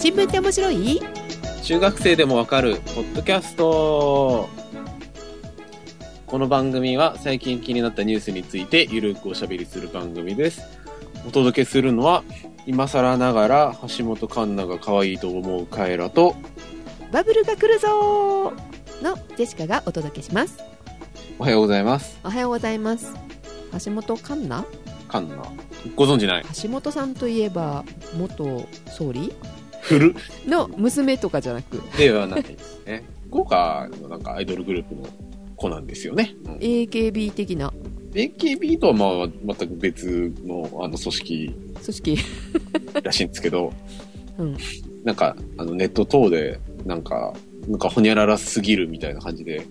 新聞って面白い？中学生でもわかるポッドキャスト。この番組は最近気になったニュースについてゆるくおしゃべりする番組です。お届けするのは今更ながら橋本環奈が可愛いと思うカエラとバブルが来るぞ！ーのジェシカがお届けします。おはようございます。おはようございます。橋本環奈？カンナご存知ない？橋本さんといえば元総理？古の娘とかじゃなく。ではないですね。豪華のなんかアイドルグループの子なんですよね、うん。AKB 的な。AKB とはまあ全く別のあの組織。組織。らしいんですけど、うん。なんか、あの、ネット等で、なんか、なんか、ほにゃららすぎるみたいな感じで、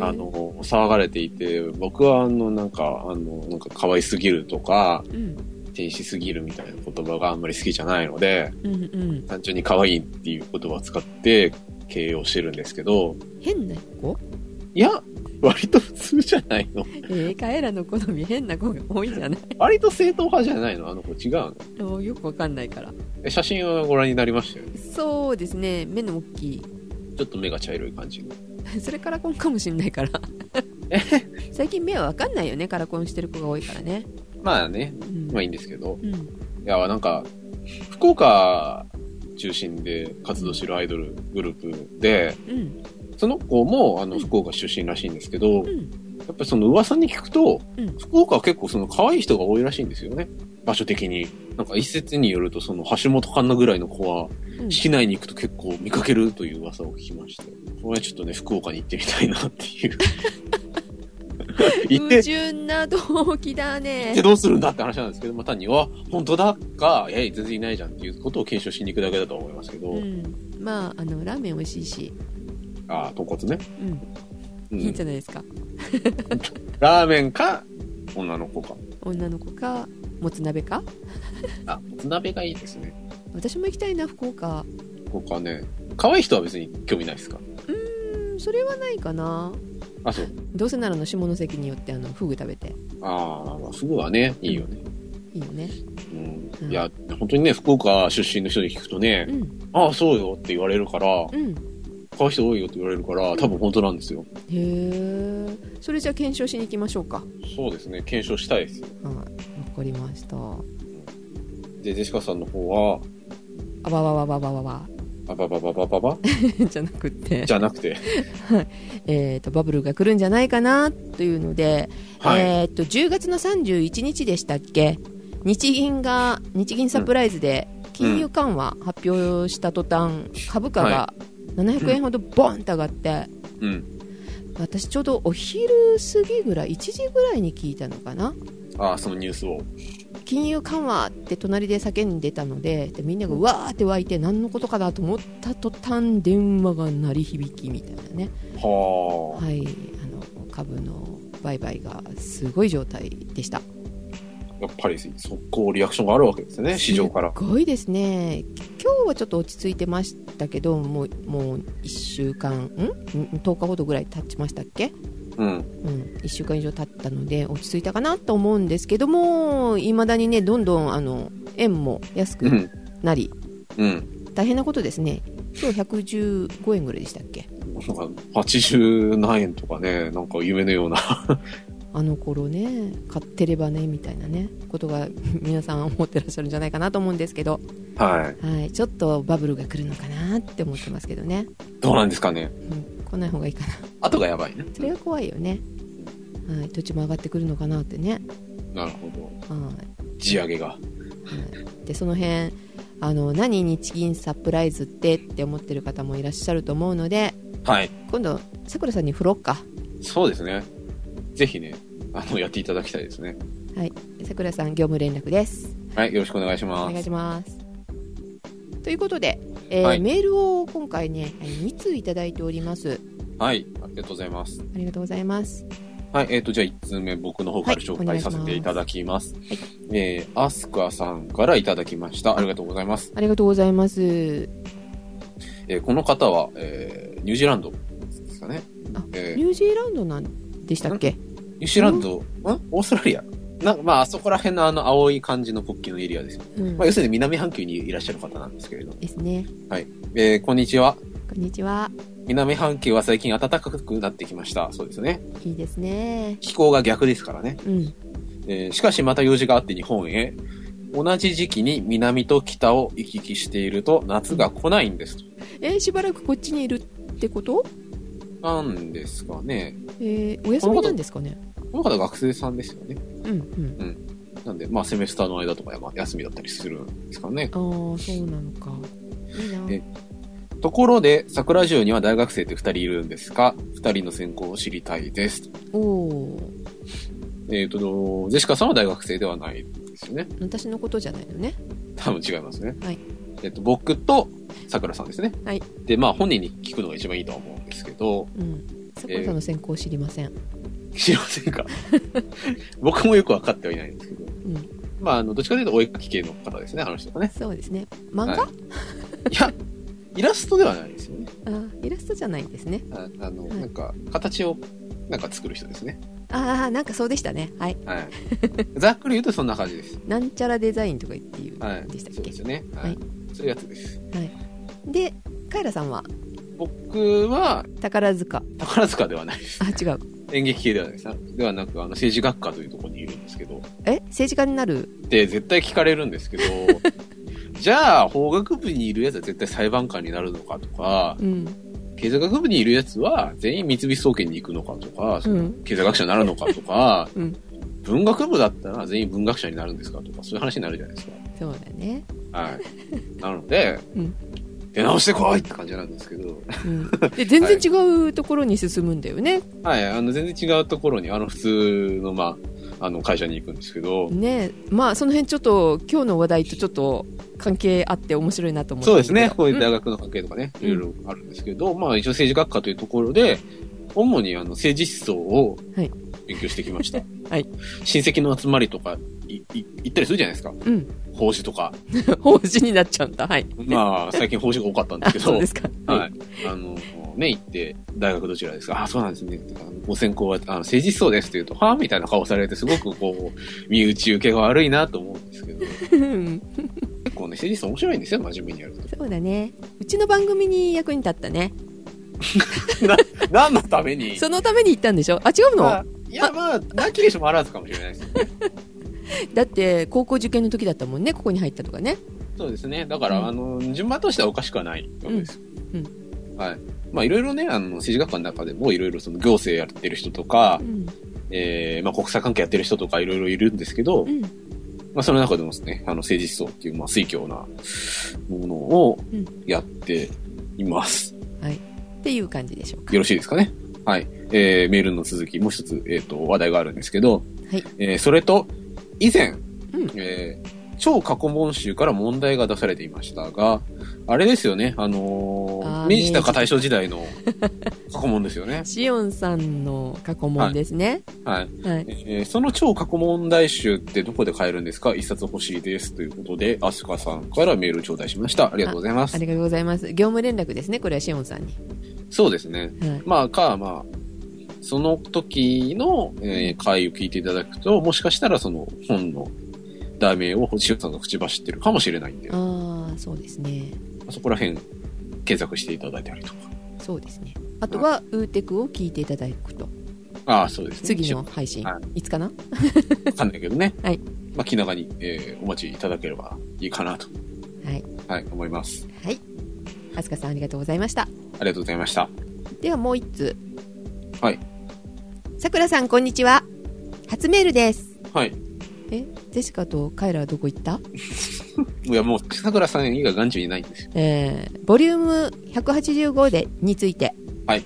あの、騒がれていて、僕は、あの、なんか、あの、なんか、可愛すぎるとか、うん天使すぎるみたいな言葉があんまり好きじゃないので、うんうん。単純に可愛いっていう言葉を使って、形容してるんですけど、変な子？いや、割と普通じゃないの。えー、カエラの好み変な子が多いじゃない。割と正統派じゃないの？あの子違うの？よくわかんないから。え写真はご覧になりましたよね？そうですね。目の大きい。ちょっと目が茶色い感じの。それからコンかもしんないから。最近目はわかんないよね。カラコンしてる子が多いからねまあね、うん、まあいいんですけど。うん、いや、なんか、福岡中心で活動してるアイドルグループで、うんその子も、あの、福岡出身らしいんですけど、うんやっぱりその噂に聞くと、うん福岡は結構その可愛い人が多いらしいんですよね。場所的に。なんか一説によると、その橋本環奈ぐらいの子は、うん市内に行くと結構見かけるという噂を聞きまして、これはちょっとね、福岡に行ってみたいなっていう。矛、盾な動機だね。でどうするんだって話なんですけど、まあ、単には、本当だか、いやいや、全然いないじゃんっていうことを検証しに行くだけだと思いますけど、うん、まああのラーメン美味しいし、ああ、豚骨ね。うん、うん。いいんじゃないですか。ラーメンか、女の子か。女の子かもつ鍋か。あ、もつ鍋がいいですね。私も行きたいな福岡。他ね、可愛い人は別に興味ないですか？うんそれはないかなあ、そう。どうせならの下関によってあのフグ食べて。ああ、まあ、フグはね、いいよね。いいよね。うん。うん。いや、本当にね、福岡出身の人に聞くとね、うん。ああ、そうよって言われるから、うん。可愛い人多いよって言われるから、多分本当なんですよ。へえそれじゃあ検証しに行きましょうか。そうですね、検証したいですよ。はい。わかりました。で、ジェシカさんの方は、あわわわわわわわバババババババじゃなくてじゃなくて、はいえー、とバブルが来るんじゃないかなというので、はい。えー、と10月の31日でしたっけ日銀が日銀サプライズで金融緩和発表した途端、株価が700円ほどボンと上がって、うん。私ちょうどお昼過ぎぐらい1時ぐらいに聞いたのかなああ、そのニュースを。金融緩和って隣で叫んでたのででみんながうわーって湧いて何のことかなと思った途端電話が鳴り響きみたいなね。はあ。はい。あの株の売買がすごい状態でした。やっぱり速攻リアクションがあるわけですね、市場から。すごいですね。今日はちょっと落ち着いてましたけどもうもう1週間ん？ん10日ほどぐらい経ちましたっけ？うん。うん、1週間以上経ったので落ち着いたかなと思うんですけどもいまだにねどんどんあの円も安くうん。なり、うん。大変なことですね今日115円ぐらいでしたっけ？なんか、80何円とかね、なんか夢のような。あの頃ね買ってればねみたいなねことが皆さん思ってらっしゃるんじゃないかなと思うんですけど、はい。はい、ちょっとバブルが来るのかなって思ってますけどね、どうなんですかね。うん、来ない方がいいかな後がやばいね。それが怖いよね、はい、土地も上がってくるのかなってね、なるほど。はい地上げが。はい、でその辺あの何日銀サプライズってって思ってる方もいらっしゃると思うのではい。今度さくらさんに振ろっかそうですね。ぜひね、あの、やっていただきたいですね。はいさくらさん業務連絡ですはい。よろしくお願いしおます。願いしますということで、えーはいメールを今回ね2通いただいておりますはい。ありがとうございます。ありがとうございますはい。えっ、と、じゃあ1通目、僕の方からはい紹介させていただきます。はいえー、アスクアさんからいただきました。ありがとうございます。ありがとうございますえーこの方は、えー、ニュージーランドですかね。あえーニュージーランドなんでしたっけ？ニュージーランド、ん？オーストラリア？なんかまあ、あそこら辺のあの青い感じの国旗のエリアですよ。うんまあ、要するに南半球にいらっしゃる方なんですけれど。ですね。はい。えー、こんにちは。こんにちは。南半球は最近暖かくなってきました。そうですね。いいですね。気候が逆ですからね。うん。えーしかしまた用事があって日本へ。同じ時期に南と北を行き来していると夏が来ないんですと。えーしばらくこっちにいるってこと？なんですかね。えーお休みなんですかね？この方学生さんですよね。うんうん。なんで、まあセメスターの間とかまあ休みだったりするんですかね。ああ、そうなのか。いいな。えところで、桜城には大学生って二人いるんですか？二人の専攻を知りたいです。おおー。えっ、と、ジェシカさんは大学生ではないですよね。私のことじゃないのね。多分違いますね。はい。えっ、と、僕と桜さんですね。はい。で、まあ本人に聞くのが一番いいとは思うんですけど、うん。さくらさんの専攻知りません。知りませんか？僕もよくわかってはいないんですけど。うん。まあ、あの、どっちかというとお絵描き系の方ですね、あの人がね。そうですね。漫画、はいいや、イラストではないですよね。あーイラストじゃないんですね。ああの、はいなんか、形を、なんか作る人ですね。ああ、なんかそうでしたね。はい。はい。ざっくり言うとそんな感じです。なんちゃらデザインとか言っていう、はい。でしたっけ？そうですよね。はい。はいそういうやつです。で、カエラさんは？僕は、宝塚。宝塚ではないです。あ、違う。演劇系ではないではなく、あの、政治学科というところにいるんですけど、え？政治家になる？で、絶対聞かれるんですけど、じゃあ、法学部にいるやつは絶対裁判官になるのかとか、うん。経済学部にいるやつは全員三菱総研に行くのかとか、うん経済学者になるのかとか、うん。文学部だったら全員文学者になるんですかとか、そういう話になるじゃないですか。そうだね。はい。なので、うん出直してこいって感じなんですけど、うん。で、全然違うところに進むんだよね。はい、あの、全然違うところに、あの、普通の、まあ、あの、会社に行くんですけど、ねまあ、その辺ちょっと、今日の話題とちょっと関係あって面白いなと思ってそうですね、こういううん大学の関係とかね、うんいろいろあるんですけど、まあ、一応政治学科というところで、主にあの、政治思想をはい勉強してきました。はい。親戚の集まりとか、い、い行ったりするじゃないですか。うん。法事とか。法事になっちゃうんだ。はい。まあ、最近法事が多かったんですあ、けど、そうですか。はい。あの、ね、行って、大学どちらですかあ、そうなんですね。ご専攻は、あの、政治思想ですって言うと、はぁ？みたいな顔されて、すごくこう、身内受けが悪いなと思うんですけど、う ん結構ね、政治思想面白いんですよ、真面目にやると。そうだね。うちの番組に役に立ったね。な、何のために？そのために行ったんでしょ？あ、違うの、まあ、いや、まあ、なきにしもあらずかもしれないですよね。だって、高校受験の時だったもんね、ここに入ったとかね。そうですね。だから、うんあの、順番としてはおかしくはないわけです。うんはい。まあ、いろいろね、あの、政治学科の中でも、いろいろその行政やってる人とかう、ん。えー、まあ、国際関係やってる人とか、いろいろいるんですけど、うん。まあ、その中でもですね、あの、政治思想っていう、まあ、水教なものをうんやっています。はい。っていう感じでしょうか。よろしいですかね。はい。えー、メールの続き、もう一つ、えっ、と、話題があるんですけど、はい。えー、それと、以前、うんえー超過去問集から問題が出されていましたが、あれですよね、あのー明治とか大正時代の過去問ですよね。シオンさんの過去問ですね。はい。はい。えーその超過去問題集ってどこで買えるんですか？一冊欲しいです。ということで、アスカさんからメールを頂戴しました。ありがとうございますあ。りがとうございます。業務連絡ですね、これはシオンさんに。そうですね。はい。まあ、か、まあ、その時の、えー回を聞いていただくと、もしかしたらその本の題名を星さんが口走ってるかもしれないんで、ああ、そうですね。そこら辺検索していただいたりとか。そうですね。あとは、ウーテクを聞いていただくと。ああ、そうですね。次の配信。はいつかな？わかんないけどね。はい。まあ、気長に、えーお待ちいただければいいかなと、はい。はい、思います。はい。あすかさんありがとうございました。ありがとうございました。ではもう一通。はい。さくらさん、こんにちは。初メールです。はい。え、ジェシカとカイラはどこ行った？いや、もう、桜さん以外眼中にないんですよ。えー、ボリューム185で、について。はい。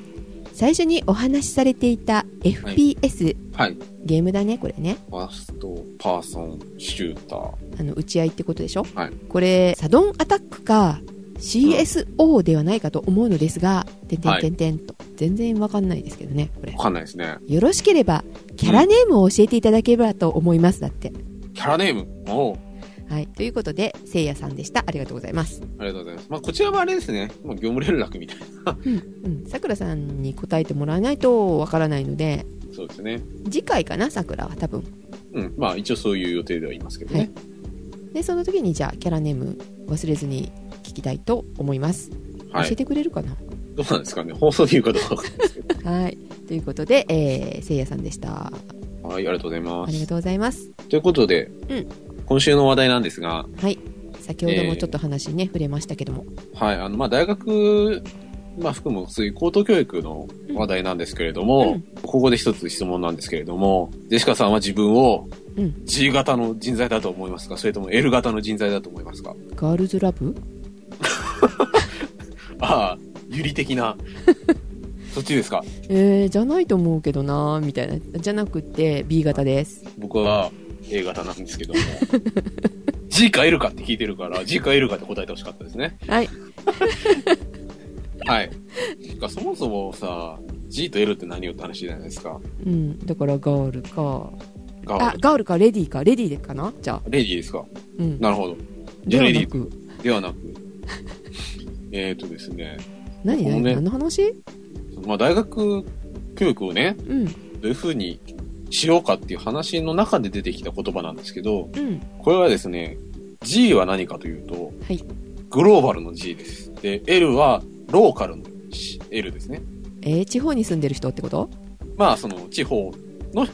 最初にお話しされていた FPS、はい。ゲームだね、これね。ファーストパーソンシューター。あの、打ち合いってことでしょ？はい。これ、サドンアタックか、CSO ではないかと思うのですが、てんてんてんてんと。全然わかんないですけどね、これわ。かんないですね。よろしければ、キャラネームを教えていただければと思います。だって。キャラネーム？おうはい。ということで、せいやさんでした。ありがとうございます。ありがとうございます。まあ、こちらはあれですね。まあ、業務連絡みたいな。うん。うん。さくらさんに答えてもらわないとわからないので、そうですね。次回かな、さくらは多分。うん。まあ一応そういう予定ではいますけどね。でその時にじゃあキャラネーム忘れずに聞きたいと思います、はい。教えてくれるかな？どうなんですかね？放送で言うかどうかわかんないですけど。はい。ということで、えー、せいやさんでした。はい、ありがとうございます。ありがとうございます。ということで、うん。今週の話題なんですが、はい。先ほどもちょっと話ね、触れましたけども。はい、あの、まあ、大学、まあ、含むそういう高等教育の話題なんですけれども、うん。ここで一つ質問なんですけれども、ジェシカさんは自分をうん。G 型の人材だと思いますか？それとも L 型の人材だと思いますか？ガールズラブ？ああ、有利的な。そっちですか？えー、じゃないと思うけどなみたいなじゃなくて B 型です僕は A 型なんですけども。G か L かって聞いてるから、G か L かって答えてほしかったですね。はいはい。てかそもそもさ、G と L って何よって話じゃないですか。うんだからガールかガール。あガールかレディーかレディーでかな？じゃあレディーですか？うんなるほど。じでゃあレディーはなくではなく、えーとですね、何何、ね何の話？まあ大学教育をね、うんどういう風にしようかっていう話の中で出てきた言葉なんですけど、うんこれはですね、G は何かというと、はいグローバルの G です。で、L はローカルの L ですね。えー、地方に住んでる人ってこと？まあその地方の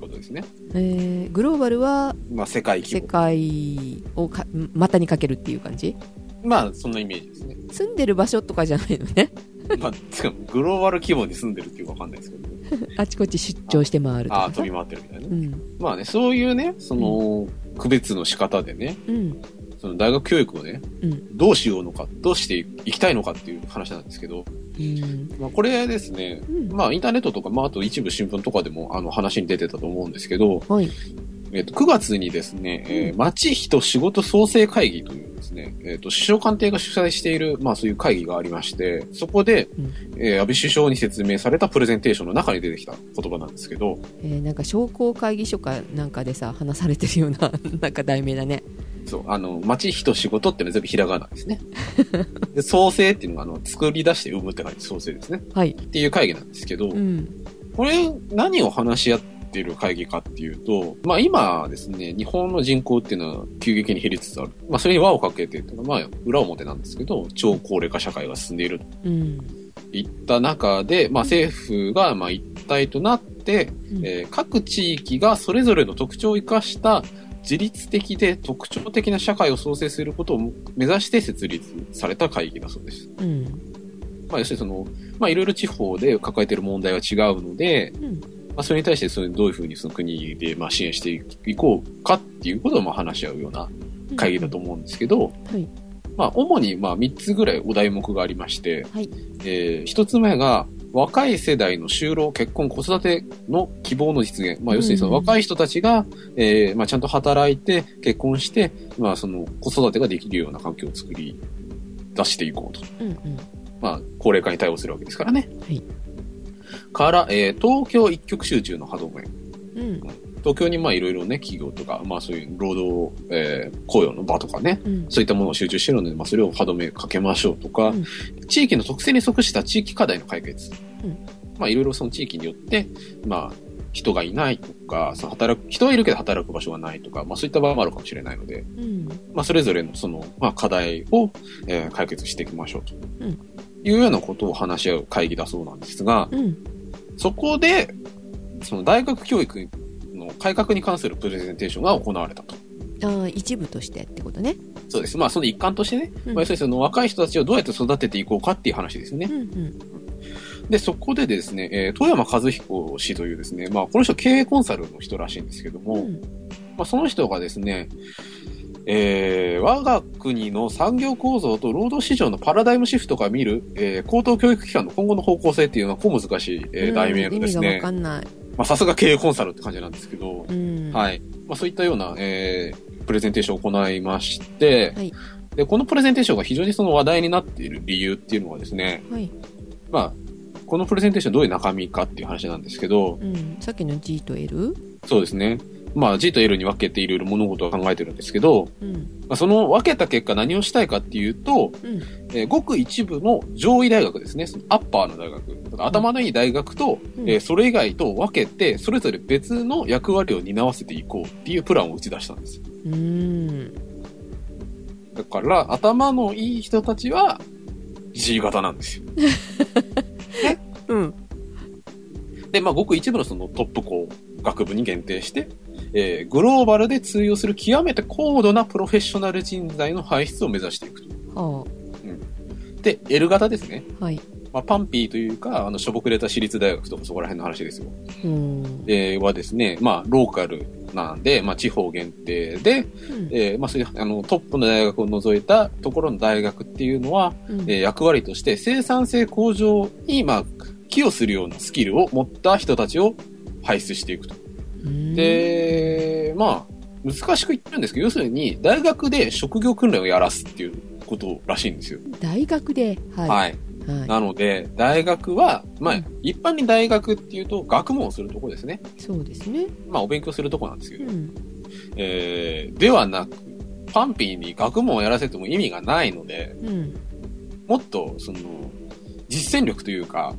ことですね。えー、グローバルはまあ世界規世模。界をか股にかけるっていう感じ？まあそんなイメージですね。住んでる場所とかじゃないのね。まあ、つかグローバル規模に住んでるっていうかわかんないですけど。ね。あちこち出張して回るとああ、かさ飛び回ってるみたいなね。うん。まあね、そういうね、その、区別の仕方でね、うん。その大学教育をね、うん。どうしようのか、どうしていきたいのかっていう話なんですけど、うん。まあこれですね、うん。まあインターネットとか、まああと一部新聞とかでもあの話に出てたと思うんですけど、はいえっ、と、9月にですね、えー町人仕事創生会議というですね、えっ、と、首相官邸が主催している、まあそういう会議がありまして、そこで、うん。えー安倍首相に説明されたプレゼンテーションの中に出てきた言葉なんですけど、えーなんか商工会議所かなんかでさ話されてるような なんか題名だね。そう、あの、町人仕事ってのは全部ひらがなですね。で、創生っていうのが、あの、作り出して生むって感じ、創生ですね。はい。っていう会議なんですけど、うん。これ、何を話し合ってる会議かっていうと、まあ今ですね、日本の人口っていうのは急激に減りつつある。まあそれに輪をかけてっていうのは、まあ裏表なんですけど、超高齢化社会が進んでいる。とうん。いった中で、まあ政府がまあ一体となって、うん。えー各地域がそれぞれの特徴を生かした自律的で特徴的な社会を創生することを目指して設立された会議だそうです。うん。まあ要するにその、まあいろいろ地方で抱えている問題は違うので、うんまあ、それに対してそれどういうふうにその国でまあ支援していこうかっていうことをまあ話し合うような会議だと思うんですけど、はいまあ、主にまあ3つぐらいお題目がありまして、はいえー1つ目が若い世代の就労、結婚、子育ての希望の実現。まあ、要するにそのうん若い人たちが、えーまあ、ちゃんと働いて、結婚して、まあ、その子育てができるような環境を作り出していこうと。うんうんまあ、高齢化に対応するわけですからね。はいから、えー東京一極集中の歯止め。うん東京にまあいろいろね、企業とか、まあそういう労働、えー雇用の場とかね、うんそういったものを集中してるので、まあそれを歯止めかけましょうとか、うん地域の特性に即した地域課題の解決。うんまあいろいろその地域によって、まあ人がいないとか、その働く、人はいるけど働く場所がないとか、まあそういった場合もあるかもしれないので、うんまあそれぞれのその、まあ課題を、えー解決していきましょうと。うんいうようなことを話し合う会議だそうなんですが、うんそこで、その大学教育の改革に関するプレゼンテーションが行われたと。ああ一部としてってことねそうです。まあ、その一環としてね、うんまあ、要するにその若い人たちをどうやって育てていこうかっていう話ですよねう。んうんで、そこでですね、えー、富山和彦氏というですね、まあ、この人経営コンサルの人らしいんですけども、うんまあ、その人がですね、えー、我が国の産業構造と労働市場のパラダイムシフトが見る、えー、高等教育機関の今後の方向性っていうのは、小難しい、えー、題名のですね。うん意味がわか、んない。まあ、さすが経営コンサルって感じなんですけど、うん。はい。まあ、そういったような、えー、プレゼンテーションを行いまして、はい。で、このプレゼンテーションが非常にその話題になっている理由っていうのはですね、はい。まあ、このプレゼンテーションどういう中身かっていう話なんですけど、うん。さっきの G と L そうですね。まあ G と L に分けていろいろ物事を考えてるんですけど、うん。まあ、その分けた結果何をしたいかっていうと、うん。えーごく一部の上位大学ですね、そのアッパーの大学、頭のいい大学と、うんえーそれ以外と分けて、それぞれ別の役割を担わせていこうっていうプランを打ち出したんです。うーん。だから、頭のいい人たちは G 型なんですよ。うん。で、まあ、ごく一部のそのトップ校、学部に限定して、えーグローバルで通用する極めて高度なプロフェッショナル人材の輩出を目指していくと。はで、L 型ですね。あ。はい。まあ、パンピーというか、あの、しょぼくれた私立大学とかそこら辺の話ですよ。うん。えーはですね、まあ、ローカルなんで、まあ、地方限定で、うんえーまあ、そういう、あの、トップの大学を除いたところの大学っていうのは、うんえー役割として生産性向上に、まあ、寄与するようなスキルを持った人たちを輩出していくと。うん、で、まあ、難しく言ってるんですけど、要するに、大学で職業訓練をやらすっていうことらしいんですよ。大学で、はい。はい。はい。なので、大学は、まあうん、一般に大学っていうと、学問をするとこですね。そうですね。まあ、お勉強するとこなんですけど、うん。えー、ではなく、パンピーに学問をやらせても意味がないので、うん。もっと、その、実践力というか、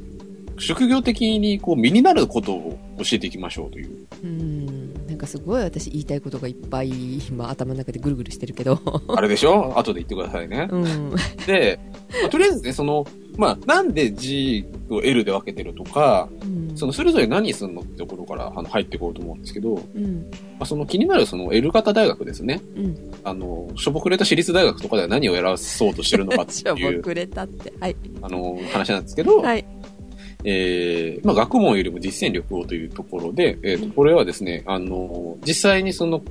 職業的にこう身になることを教えていきましょうという。うん。なんかすごい私言いたいことがいっぱい今頭の中でぐるぐるしてるけど。あれでしょ？後で言ってくださいね。うん。で、まあとりあえずね、その、まあ、なんで G を L で分けてるとか、うん。そのそれぞれ何するのってところからあの入っていこうと思うんですけど、まうん。あ、その気になるその L 型大学ですね。うん。あの、しょぼくれた私立大学とかでは何をやらそうとしてるのかってしょいう、ぼくれたって。はい。あの、話なんですけど、はい。えーまあ、学問よりも実践力をというところで、えっ、と、これはですね、あの、実際にその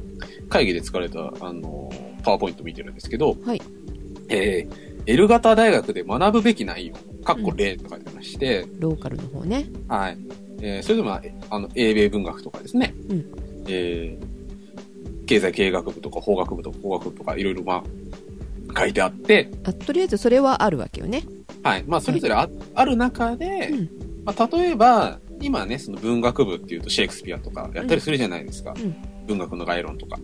会議で使われた、あの、パワーポイントを見てるんですけど、はい。えー L 型大学で学ぶべき内容、かっこ例と書いてまして、ローカルの方ね。はい。えーそれでも、えあの、英米文学とかですね、うんえー経済経営学部とか法学部とか法学部とかいろいろまあ、書いてあって、あとりあえずそれはあるわけよね。はい。まあ、それぞれあ,、ある中で、うんまあ、例えば、今ね、その文学部っていうとシェイクスピアとかやったりするじゃないですか。うん文学の概論とか。ん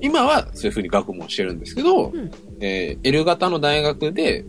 今はそういうふうに学問してるんですけど、うんえー L 型の大学で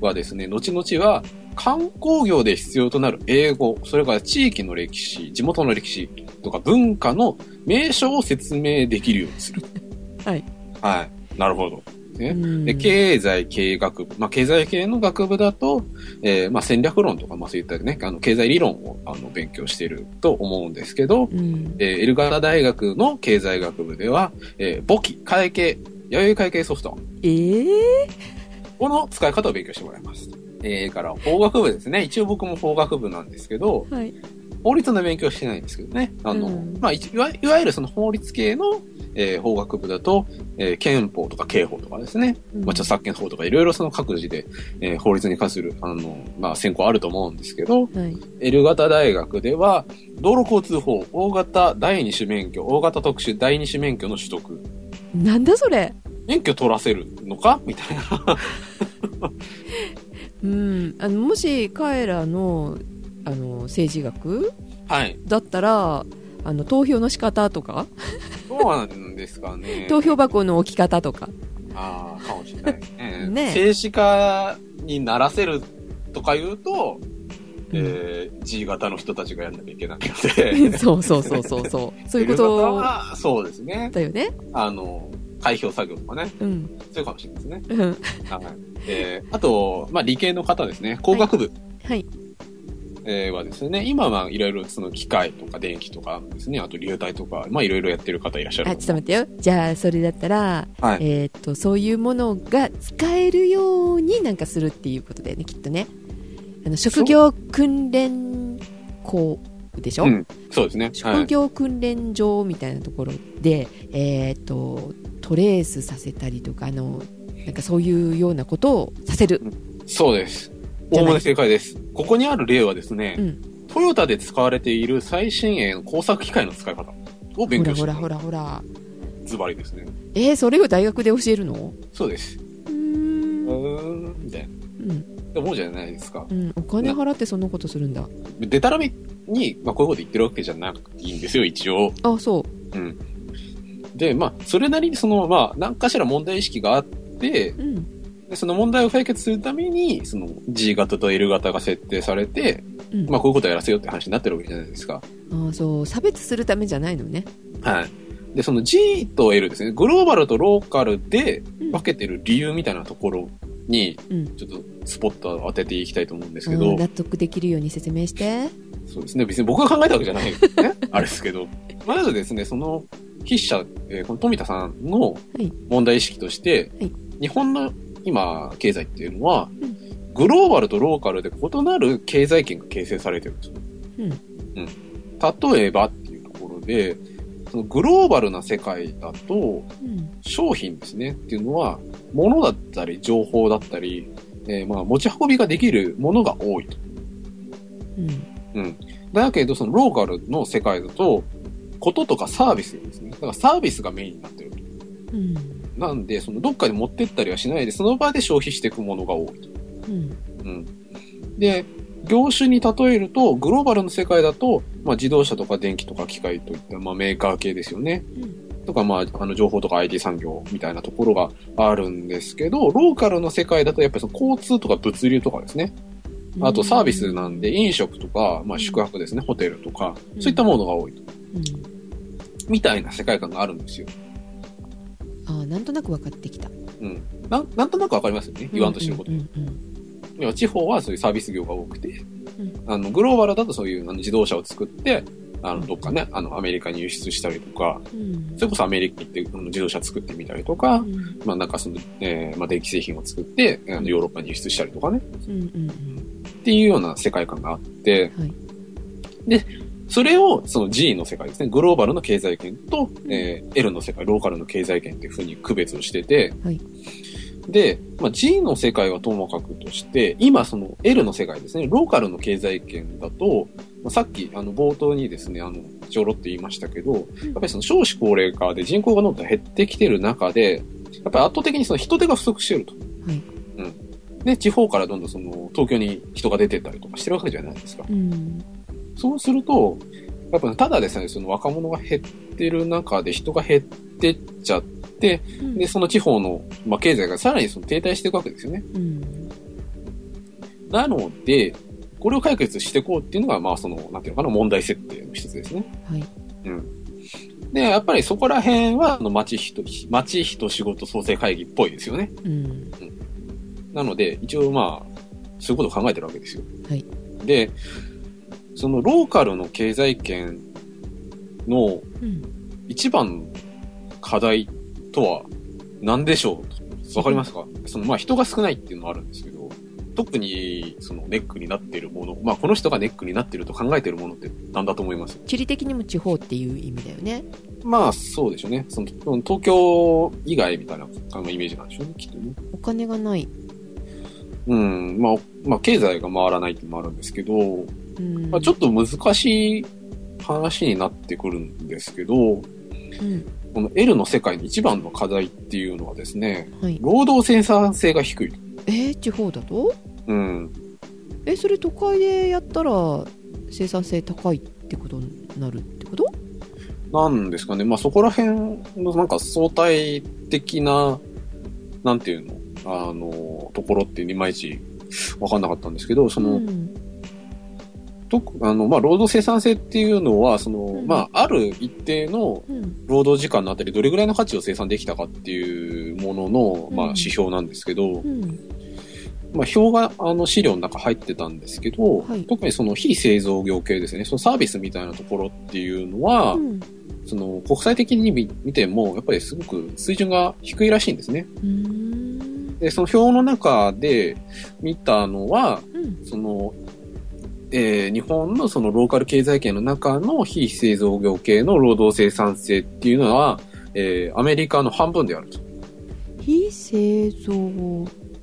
はですね、後々は観光業で必要となる英語、それから地域の歴史、地元の歴史とか文化の名称を説明できるようにする。はい。はい。なるほど。ねうんで、経済経営学部。まあ、経済系の学部だと、えーまあ、戦略論とか、まあ、そういったね、あの、経済理論を、あの、勉強していると思うんですけど、うん。えーエルガタ大学の経済学部では、えー簿記、会計、弥生会計ソフト、ええこの使い方を勉強してもらいます。えー、から、法学部ですね。一応僕も法学部なんですけど、はい。法律の勉強してないんですけどね。あの、うんまあ、いいわいわゆるその法律系の、えー法学部だと、えー憲法とか刑法とかですね。まあ、著作権法とかいろいろその各自で、えー法律に関する、あの、まあ、専攻あると思うんですけど、はい。L 型大学では、道路交通法、大型第二種免許、大型特殊第二種免許の取得。なんだそれ？免許取らせるのか？みたいな。うん。あの、もし彼らの、あの、政治学はい。だったら、あの、投票の仕方とか、どうなんですかね。投票箱の置き方とか？ああ、かもしれないね。ね政治家にならせるとか言うと、えー G 型の人たちがやんなきゃいけないので。そうそうそうそうそう。そういうこと？は、そうですね。だよね。あの、開票作業とかね。うん。そうかもしれないですね。うん。はい。えーあと、まあ、理系の方ですね。工学部。はい。えーはですね、今はいろいろその機械とか電気とかですね、あと流体とか、まあいろいろやってる方いらっしゃるあ、ちょっと待ってよ。じゃあ、それだったら、はい。えーっと、そういうものが使えるようになんかするっていうことだよね、きっとね。あの、職業訓練校でしょ、うん。そうですね。はい。職業訓練場みたいなところで、えーっと、トレースさせたりとか、あの、なんかそういうようなことをさせる。そうです。大物正解です。ここにある例はですね、うん。トヨタで使われている最新鋭の工作機械の使い方を勉ほら強してるほらほらほら。ズバリですね。えー、それを大学で教えるの？そうです。うー。うんみたいな。うん。思うじゃないですか。うん。お金払ってそんなことするんだ。デタラメに、まあ、こういうこと言ってるわけじゃなくていいんですよ、一応。あ、そうん。で、まあ、それなりにその、まあ、何かしら問題意識があって、うん。でその問題を解決するために、その G 型と L 型が設定されて、うん。まあ、こういうことをやらせようって話になってるわけじゃないですか。ああ、そう。差別するためじゃないのね。はい。で、その G と L ですね、グローバルとローカルでうん分けてる理由みたいなところに、うん。ちょっとスポットを当てていきたいと思うんですけうんど、納得できるように説明して。そうですね、別に僕が考えたわけじゃないですね。あれですけど。まずですね、その筆者、えーこの富田さんのい問題意識として、はい日本の今、経済っていうのは、うんグローバルとローカルで異なる経済圏が形成されてるんですよ。うん。うん。例えばっていうところで、そのグローバルな世界だと、うん。商品ですねっていうのは、物だったり情報だったり、えーまあ持ち運びができるものが多いと。うん。うん。だけど、そのローカルの世界だと、こととかサービスですね。だからサービスがメインになってると。うん。なんで、そのどっかに持ってったりはしないで、その場で消費していくものが多いと。うん。うん。で、業種に例えると、グローバルの世界だと、まあ自動車とか電気とか機械といった、まあメーカー系ですよね。とか、まあ、あの、情報とか IT 産業みたいなところがあるんですけど、ローカルの世界だとやっぱりその交通とか物流とかですね。あとサービスなんで飲食とか、まあ宿泊ですね、ホテルとか、うんそういったものが多いと。うん。みたいな世界観があるんですよ。ああ、なんとなく分かってきた。うん。なんなんとなくわかりますよね、言わんとしてること。うんうん地方はそういうサービス業が多くて、ん。あの、グローバルだとそういうあの自動車を作って、あの、どっかね、あの、アメリカに輸出したりとか。それこそアメリカに行ってあの自動車作ってみたりとか、うん。まあなんかその、えーまあ電気製品を作って、あのヨーロッパに輸出したりとかね、うんうんっていうような世界観があって、はいそれをその G の世界ですね、グローバルの経済圏と、えー L の世界、ローカルの経済圏っていうふうに区別をしてて、はいで、まあ、G の世界はともかくとして、今その L の世界ですね、ローカルの経済圏だと、まあ、さっきあの冒頭にですね、あの、ちょろっと言いましたけど、やっぱりその少子高齢化で人口がどんどん減ってきてる中で、やっぱり圧倒的にその人手が不足してると。はいうん。で、地方からどんどんその東京に人が出てったりとかしてるわけじゃないですか。うん。そうすると、やっぱただでさえその若者が減ってる中で人が減ってっちゃって、うんで、その地方の、まあ、経済がさらにその停滞していくわけですよね。うん。なので、これを解決していこうっていうのが、まあその、なんていうのかな、問題設定の一つですね。はい。うん。で、やっぱりそこら辺は、あの、町人、町人仕事創生会議っぽいですよね。うん。なので、一応まあ、そういうことを考えてるわけですよ。はい。で、そのローカルの経済圏のうん。一番の課題とは何でしょうとわかりますか？その、まあ人が少ないっていうのはあるんですけど、特にそのネックになっているもの、まあこの人がネックになっていると考えているものって何だと思います？地理的にも地方っていう意味だよね。まあそうでしょうね。その東京以外みたいなあのイメージなんでしょうね、きっとね。お金がない。うん、まあ、まあ経済が回らないっていうのもあるんですけど、うん。まあ、ちょっと難しい話になってくるんですけど、うん。この L の世界の一番の課題っていうのはですね、はい。労働生産性が低い。えー、地方だと？うん。え、それ都会でやったら生産性高いってことになるってこと？なんですかね。まあ、そこら辺のなんか相対的な、なんていうの、あの、ところっていまいちわかんなかったんですけど、その、うん。とあの、まあ、労働生産性っていうのは、その、んまあ、ある一定のうん。労働時間のあたりどれぐらいの価値を生産できたかっていうものの、まあ、うん指標なんですけど、うん。まあ、表があの資料の中入ってたんですけど、はい特にその非製造業系ですね、そのサービスみたいなところっていうのは、うん。その国際的に見見ても、やっぱりすごく水準が低いらしいんですね。うん。で、その表の中で見たのは、うん。その、えー日本のそのローカル経済圏の中の非製造業系の労働生産性っていうのは、えーアメリカの半分であると。非製造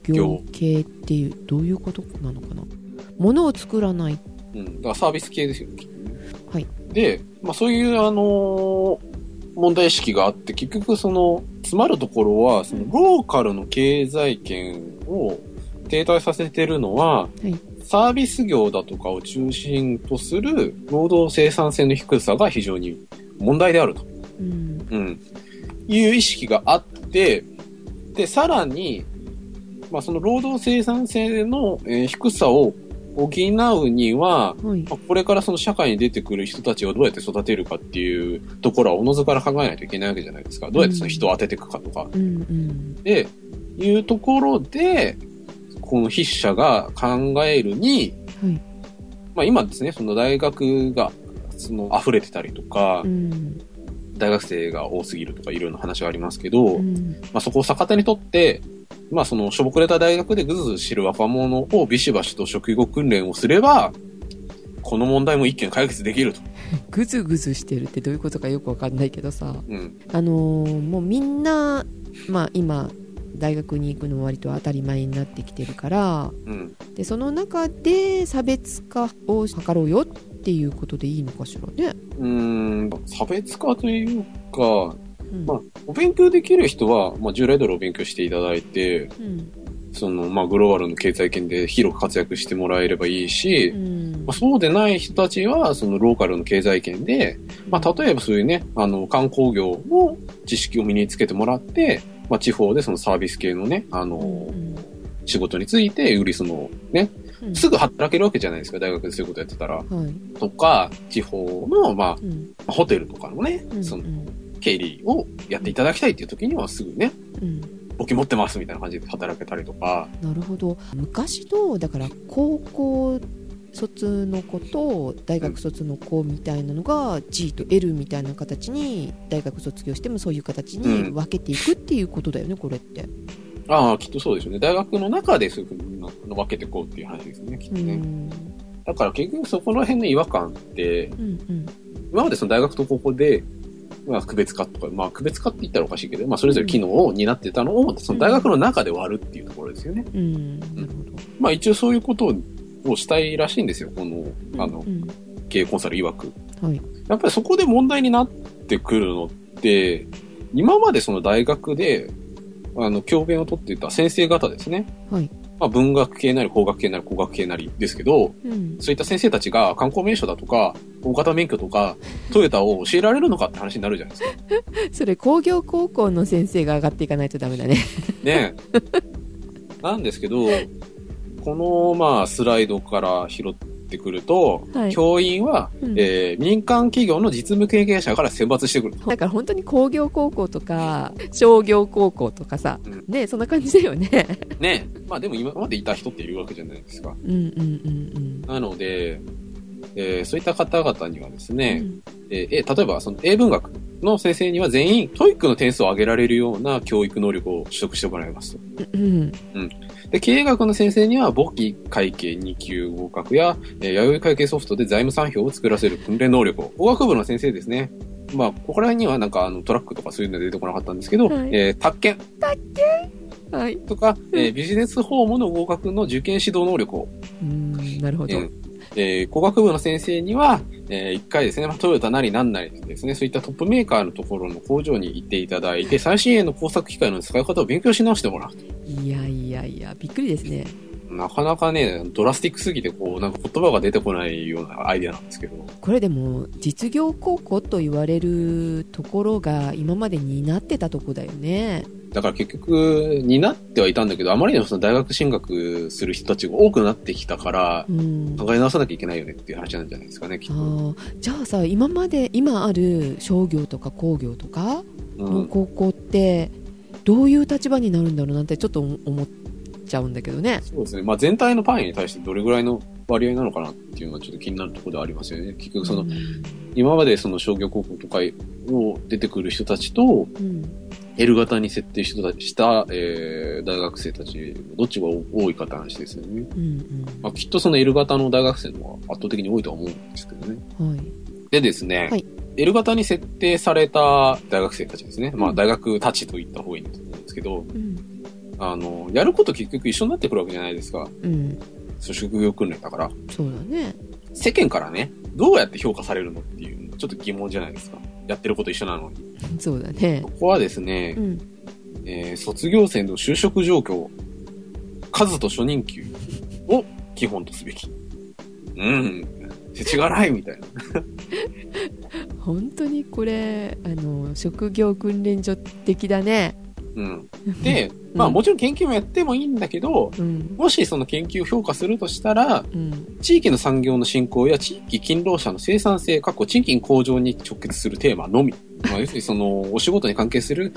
業系っていうどういうことなのかな？物を作らないうん。だからサービス系ですよね。はい。で、まあそういう、あのー問題意識があって、結局その、詰まるところは、その、ローカルの経済圏を停滞させてるのは、はいサービス業だとかを中心とする労働生産性の低さが非常に問題であると。ううん。うん。いう意識があって、で、さらに、まあ、その労働生産性の、えー低さを補うには、はい。まあこれからその社会に出てくる人たちをどうやって育てるかっていうところはおのずから考えないといけないわけじゃないですか。どうやってその人を当てていくかとか。うんうん。で、いうところで、この筆者が考えるに、はい。まあ今ですね、その大学が、その溢れてたりとかう、ん。大学生が多すぎるとかいろいろな話がありますけど、うん。まあそこを逆手にとって、まあそのしょぼくれた大学でぐずぐずしてる若者をビシバシと職業訓練をすれば、この問題も一見解決できると。ぐずぐずしてるってどういうことかよくわかんないけどさ。うん。あのーもうみんな、まあ今、大学に行くの割と当たり前になってきてるから、うん。で、その中で差別化を図ろうよっていうことでいいのかしらね。うーん、差別化というか、うん。まあ、お勉強できる人は、まあ、従来通りお勉強していただいて、うん。その、まあ、グローバルの経済圏で広く活躍してもらえればいいし、うんまあ、そうでない人たちは、そのローカルの経済圏で、まあ、例えばそういうね、あの、観光業の知識を身につけてもらって、まあ、地方でそのサービス系のね、あの、うん仕事について、よりその、ね、うんすぐ働けるわけじゃないですか、大学でそういうことやってたら。はい。とか、地方の、まうん。あ、ホテルとかのね、うん。その、経理をやっていただきたいっていう時にはすぐね、うん。簿記持ってますみたいな感じで働けたりとか、なるほど昔のだから高校卒の子と大学卒の子みたいなのが G と L みたいな形に大学卒業してもそういう形に分けていくっていうことだよね、これって。ああ、きっとそうですよね。大学の中でそういうふうにの分けていこうっていう話ですね、きっとね。うんだから結局そこら辺の違和感って、うんうん今までその大学と高校で、まあ、区別化とか、まあ、区別化って言ったらおかしいけど、まあ、それぞれ機能を担ってたのを、その大学の中で割るっていうところですよね。うんなるほどまあ、一応そういうことをしたいらしいんですよ、この、あのう、ん経営コンサル曰く。はいやっぱりそこで問題になってくるのって、今までその大学で、あの、教鞭を取っていた先生方ですね。はいまあ、文学系なり工学系なり工学系なりですけど、うんそういった先生たちが観光名所だとか、大型免許とか、トヨタを教えられるのかって話になるじゃないですか。それ工業高校の先生が上がっていかないとダメだねねえなんですけど、この、まあ、スライドから拾ってくると、はい。教員は、うん。えー民間企業の実務経験者から選抜してくると。だから本当に工業高校とか商業高校とかさ、うん。ねそんな感じだよね。ね。えまあでも今までいた人っているわけじゃないですか。うんうんうんなので、えーそういった方々にはですうん。ね、えーえ例えばその英文学の先生には全員、 TOEIC の点数を上げられるような教育能力を取得してもらいますと。うん。で、経営学の先生には簿記会計2級合格や、えー弥生会計ソフトで財務三表を作らせる訓練能力を。法学部の先生ですね。まあ、ここら辺にはなんかあのトラックとかそういうの出てこなかったんですけど、はい。えー宅建。はい。とか、えービジネスホームの合格の受験指導能力を。うんなるほど、うんえー工学部の先生には、えー一回ですね、まあ、トヨタなりなんなりですね、そういったトップメーカーのところの工場に行っていただいて、最新鋭の工作機械の使い方を勉強し直してもらうと。いやいやいやびっくりですねなかなかね、ドラスティックすぎて、こう、なんか言葉が出てこないようなアイデアなんですけど。これでも実業高校と言われるところが今まで担ってたとこだよねだから結局、になってはいたんだけど、あまりにもその大学進学する人たちが多くなってきたからう、ん考え直さなきゃいけないよねっていう話なんじゃないですかね、きっあと。ーじゃあさ今まで今ある商業とか工業とかうん。の高校ってどういう立場になるんだろうなんてちょっと思っちゃうんだけどねそうですね。まあ全体のパイに対してどれぐらいの割合なのかなっていうのはちょっと気になるところではありますよね。結局その、うん今までその商業高校とかを出てくる人たちと、うん、L 型に設定したした、えー大学生たち、どっちが多いかって話ですよね。うんまあ、きっとその L 型の大学生の方が圧倒的に多いとは思うんですけどね。うんはいでですね、はい L 型に設定された大学生たちですね。まあ大学たちと言った方がいいと思うんですけど、うんあの、やること結局一緒になってくるわけじゃないですか。うんそう職業訓練だから。そうだね世間からね、どうやって評価されるのっていうのちょっと疑問じゃないですか。やってること一緒なのに。そうだねここはですね、うんえー卒業生の就職状況、数と初任給を基本とすべき。うん。世知辛いみたいな。本当にこれあの職業訓練所的だねうん。で、まあもちろん研究もやってもいいんだけど、うんもしその研究を評価するとしたら、うん地域の産業の振興や地域勤労者の生産性、過去賃金向上に直結するテーマのみ。まあ、要するにその、お仕事に関係する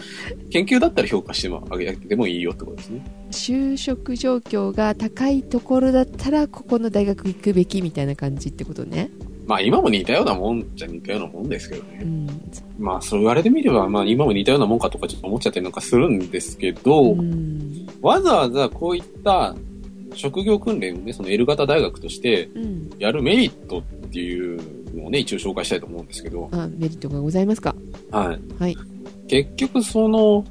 研究だったら評価してもあげてもいいよってことですね。就職状況が高いところだったらここの大学行くべきみたいな感じってことねまあ今も似たようなもんじゃ似たようなもんですけどね。うん。まあそう言われてみれば、まあ今も似たようなもんかとかちょっと思っちゃったりなんかするんですけど、うん。わざわざこういった職業訓練をね、その L 型大学としてうん。やるメリットっていうのをね、一応紹介したいと思うんですけど、あメリットがございますか？はい。はい。結局その、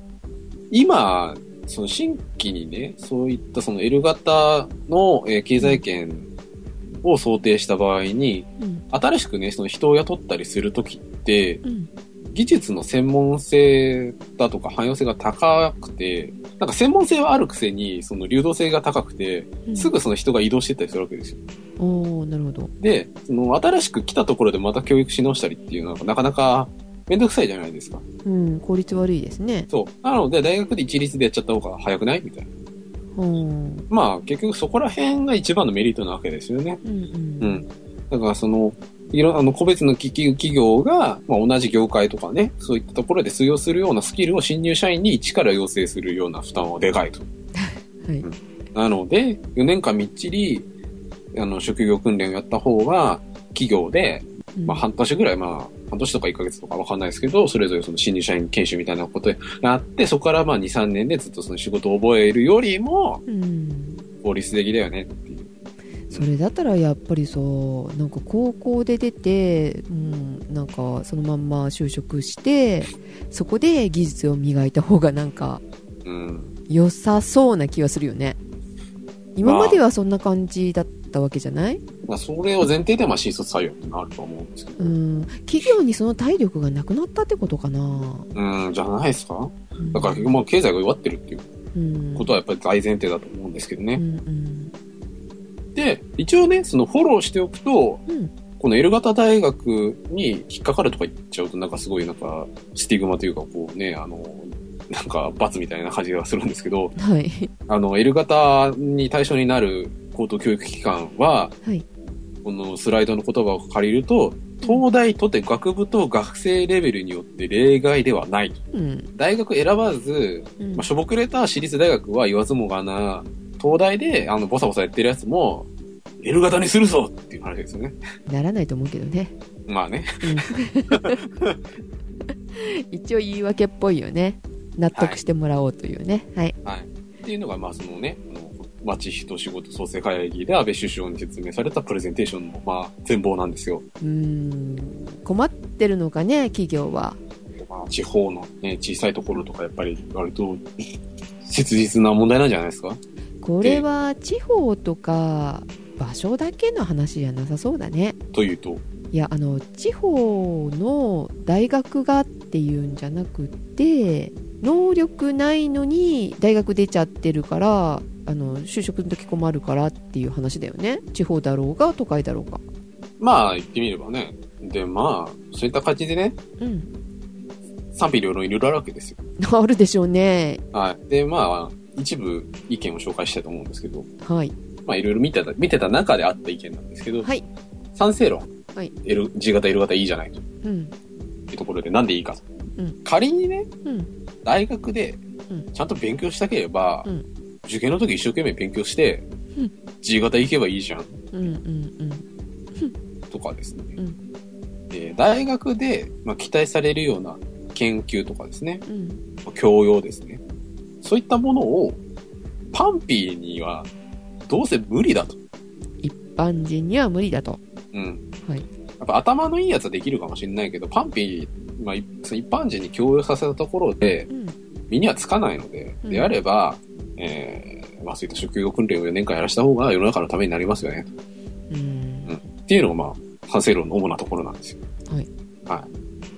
今、その新規にね、そういったその L 型の、えー経済圏を想定した場合に、うん新しくね、その人を雇ったりするときって、うん技術の専門性だとか汎用性が高くて、なんか専門性はあるくせに、その流動性が高くて、うんすぐその人が移動してったりするわけですよ。おおなるほどで、その新しく来たところでまた教育し直したりっていうのはなかなかめんどくさいじゃないですか。うん効率悪いですねそう。なので、大学で一律でやっちゃった方が早くない？みたいな。うんまあ、結局そこら辺が一番のメリットなわけですよね。うんううんん。だからその、いろ、あの、個別の企業が、まあ、同じ業界とかね、そういったところで通用するようなスキルを新入社員に一から要請するような負担はでかいと。はいなので、4年間みっちり、あの、職業訓練をやった方が、企業で、うんまあ、半年ぐらい、まあ、半年とか1ヶ月とかわかんないですけど、それぞれその新入社員研修みたいなことがあって、そこからまあ2、3年でずっとその仕事を覚えるよりも、うん効率的だよねっていう。それだったらやっぱりそうなんか高校で出て、うん、なんかそのまんま就職してそこで技術を磨いた方がなんかうん。良さそうな気はするよね今まではそんな感じだったわけじゃない、まあ、それを前提で、まあ、新卒採用ってなると思うんですけど。うん、企業にその体力がなくなったってことかな、うん、じゃないですか？うん。だから、まあ、経済が弱ってるっていううん。ことはやっぱり大前提だと思うんですけどね。うんうん。で、一応ね、そのフォローしておくと、うん。この L 型大学に引っかかるとか言っちゃうと、なんかすごいなんか、スティグマというか、こうね、あの、なんか罰みたいな感じがするんですけど、はい。あの、L 型に対象になる高等教育機関は、はい。このスライドの言葉を借りると、東大とて学部と学生レベルによって例外ではない。うん。大学選ばず、うん。まあ、しょぼくれた私立大学は言わずもがな、東大で、あの、ボサボサやってるやつも、L 型にするぞっていう話ですよね。ならないと思うけどね、まあね。うん。一応言い訳っぽいよね。納得してもらおうというね。はい、はい。っていうのが、まあ、そのね、町人仕事創生会議で安倍首相に説明されたプレゼンテーションの、まあ、全貌なんですよ。うーん。困ってるのかね企業は。まあ、地方のね、小さいところとか、やっぱり割と、切実な問題なんじゃないですか？これは地方とか場所だけの話じゃなさそうだね。というと、いやあの地方の大学がっていうんじゃなくて能力ないのに大学出ちゃってるからあの就職の時困るからっていう話だよね。地方だろうが都会だろうが。まあ、言ってみればね。で、まあ、そういった感じでね、うん。賛否両論いろいろあるわけですよ。あるでしょうね。はい。で、まあ、一部意見を紹介したいと思うんですけど、はい。まあ、いろいろ見てた、見てた中であった意見なんですけど、はい。賛成論。はい。L、G 型、L 型いいじゃないと。うん。いうところで、なんでいいかと。うん。仮にね、うん。大学でうん。ちゃんと勉強したければ、うん受験の時一生懸命勉強して、うん。G 型行けばいいじゃん。うんうん とかですね。うん。で大学で、まあ、期待されるような研究とかですね、うん。まあ教養ですね。そういったものをパンピーにはどうせ無理だと。一般人には無理だと。うん。はい。やっぱ頭のいいやつはできるかもしれないけど、パンピー、まあ、一般人に強要させたところで、うん。身にはつかないので、うん。であれば、えー、まあそういった職業訓練を4年間やらした方が世の中のためになりますよね。うんっていうのがまあ、反省論の主なところなんですよ。はい。は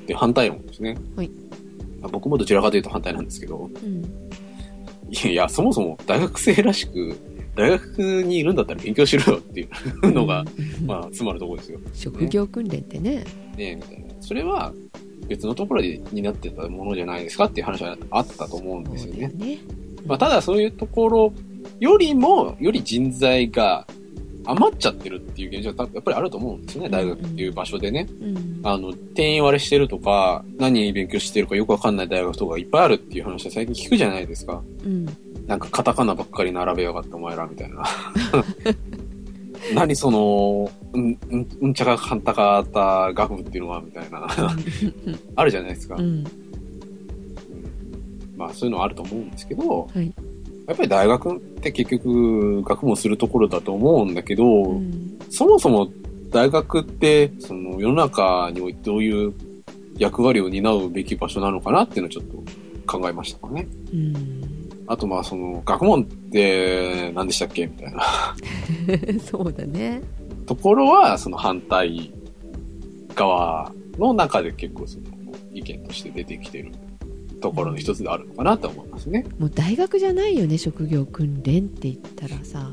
い。で、反対論ですね。はい。まあ僕もどちらかというと反対なんですけど、うんいやそもそも大学生らしく大学にいるんだったら勉強しろよっていうのが、うんまあ、つまるところですよ。職業訓練ってね。ねみたいな。それは、別のところで担ってたものじゃないですかっていう話はあったと思うんですよね。ね。まあ、ただそういうところよりも、より人材が余っちゃってるっていう現状はやっぱりあると思うんですよね、大学っていう場所でね。うん。あの、定員割れしてるとか、何勉強してるかよくわかんない大学とかいっぱいあるっていう話は最近聞くじゃないですか。うん。なんかカタカナばっかり並べやがってお前らみたいな。何その、うん、うん、うんちゃかかんたかった学部っていうのはみたいな。あるじゃないですか。うん。まあそういうのはあると思うんですけど、はい。やっぱり大学って結局学問するところだと思うんだけど、うん。そもそも大学ってその世の中においてどういう役割を担うべき場所なのかなっていうのをちょっと考えましたかね。うん。あとまあその学問って何でしたっけみたいな そうだね。ところはその反対側の中で結構その意見として出てきてるところの一つであるのかなと思いますね。もう大学じゃないよね、職業訓練って言ったらさ。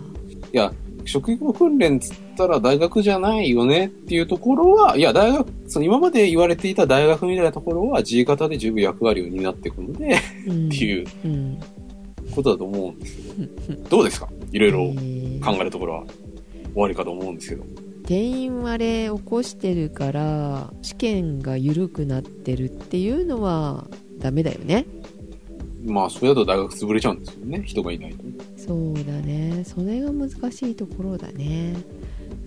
いや、職業訓練つったら大学じゃないよねっていうところは、いや、大学、その今まで言われていた大学みたいなところは G 型で十分役割を担っていくので、うん。っていううん。ことだと思うんですけど、どうですか？いろいろえー考えるところは終わりかと思うんですけど。定員割れ起こしてるから試験が緩くなってるっていうのはダメだよねまあ、それだと大学潰れちゃうんですよね。人がいないと。そうだねそれが難しいところだね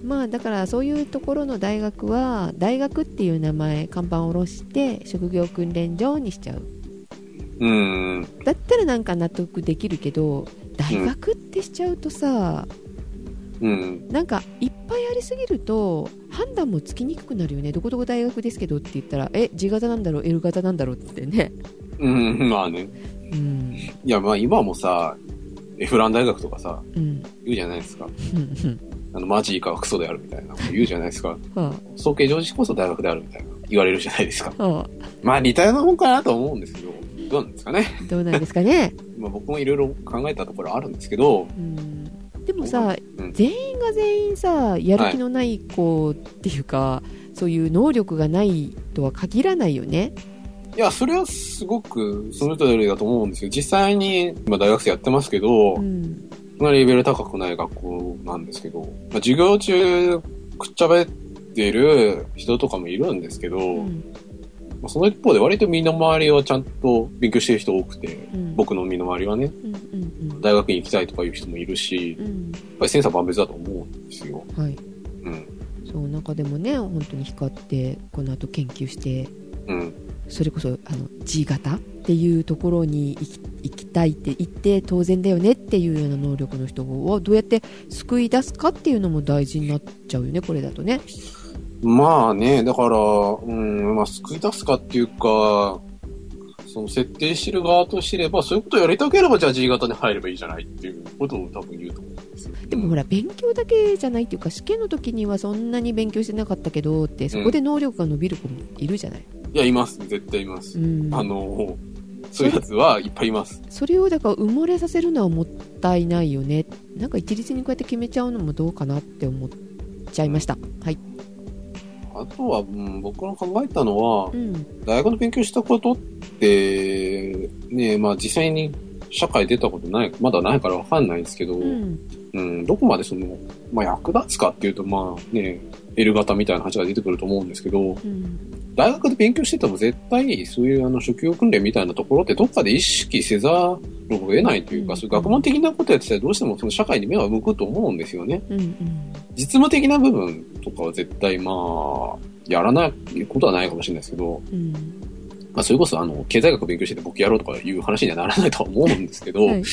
まあだからそういうところの大学は大学っていう名前看板を下ろして職業訓練場にしちゃううーん。だったらなんか納得できるけど大学ってしちゃうとさ、うん。なんかいっぱいありすぎると判断もつきにくくなるよね。どこどこ大学ですけどって言ったらえ G 型なんだろう L 型なんだろうってね。うん、まあね。うん。いや、まあ今もさ、エフラン大学とかさ、うん。言うじゃないですか。うん。あの、マジ以下はクソであるみたいなこと言うじゃないですか。は総計常時こそ大学であるみたいな言われるじゃないですか。あ。はまあ似たようなもんかなと思うんですけど、どうなんですかね。あどうなんですかね、まあ僕もいろいろ考えたところあるんですけど、うん、でもさうん。全員が全員さやる気のない子っていうか、そういう能力がないとは限らないよね。いや、それはすごくその通りだと思うんですよ。実際に今大学生やってますけど、うん。そんなレベル高くない学校なんですけど、まあ、授業中くっちゃべってる人とかもいるんですけど、うん。まあその一方で割と身の回りはちゃんと勉強してる人多くて、うん僕の身の回りはね、うんうん大学に行きたいとかいう人もいるし、うんうんやっぱり千差万別だと思うんですよ。はいうん。そう中でもね本当に光ってこの後研究してうん。それこそあの G 型っていうところに行き行きたいって言って当然だよねっていうような能力の人をどうやって救い出すかっていうのも大事になっちゃうよねこれだとねまあね、だから、うん、まあ救い出すかっていうか、その設定してる側としてれば、そういうことをやりたければ、じゃあ G 型に入ればいいじゃないっていうことを多分言うと思うんですよ。でもほら勉強だけじゃないっていうか試験の時にはそんなに勉強してなかったけどってそこで能力が伸びる子もいるじゃない、いや、います。絶対います。うん、あの、そういうやつはいっぱいいます。それをだから埋もれさせるのはもったいないよねなんか一律にこうやって決めちゃうのもどうかなって思っちゃいましたはい、あとは、うん、僕の考えたのはう、ん。大学の勉強したことって、ね、まあ実際に社会出たことない、まだないからわかんないですけど、うん。うん、どこまでその、まあ役立つかっていうと、まあね、L 型みたいな話が出てくると思うんですけど、うん大学で勉強してても絶対そういうあの職業訓練みたいなところってどっかで意識せざるを得ないというか、うんそういう学問的なことやってたらどうしてもその社会に目は向くと思うんですよね。うんうん。実務的な部分とかは絶対まあ、やらないことはないかもしれないですけど、うん。まあそれこそあの、経済学勉強してて僕やろうとかいう話にはならないとは思うんですけど、はい。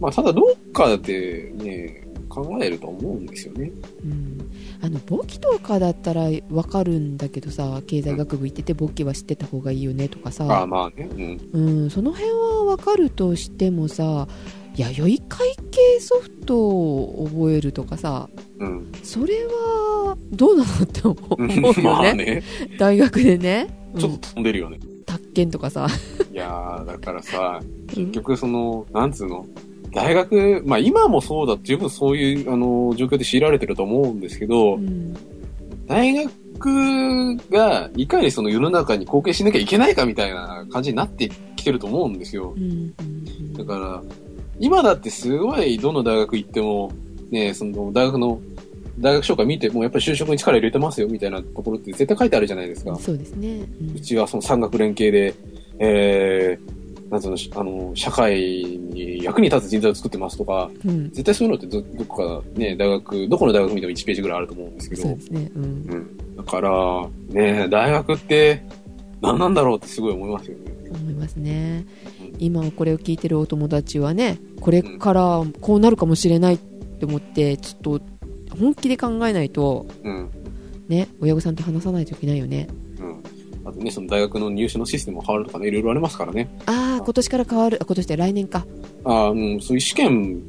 まあただどっかでね、考えると思うんですよね。うん。あの簿記とかだったら分かるんだけどさ経済学部行ってて簿記は知ってた方がいいよねとかああさ、まあね、うん。うん、その辺は分かるとしてもさ弥生会計ソフトを覚えるとかさうん。それはどうなのって思うよね。あね、大学でね、うん。ちょっと飛んでるよね。宅建とかさ、いやー、だからさ、うん。結局その、なんつうの、大学、まあ今もそうだ、十分そういう、あの、状況で強いられてると思うんですけど、うん大学がいかにその世の中に貢献しなきゃいけないかみたいな感じになってきてると思うんですよう。んうんだから、今だってすごいどの大学行っても、ね、その大学の、大学紹介見てもやっぱり就職に力入れてますよみたいなところって絶対書いてあるじゃないですか。そうですね。うんうちはその産学連携で、えー、なんつうの、しあの、社会に役に立つ人材を作ってますとか、うん絶対そういうのってどどこかね、大学、どこの大学見ても1ページぐらいあると思うんですけど、そうですね。うんうん。だから、ね、大学って何なんだろうってすごい思いますよね。思いますねうん今これを聞いてるお友達はねこれからこうなるかもしれないって思ってちょっと本気で考えないとうん。ね親御さんと話さないといけないよねうん。あとね、その大学の入試のシステムも変わるとかね、いろいろありますからね。ああ今年から変わるあ今年で来年かああ、うん、そういう試験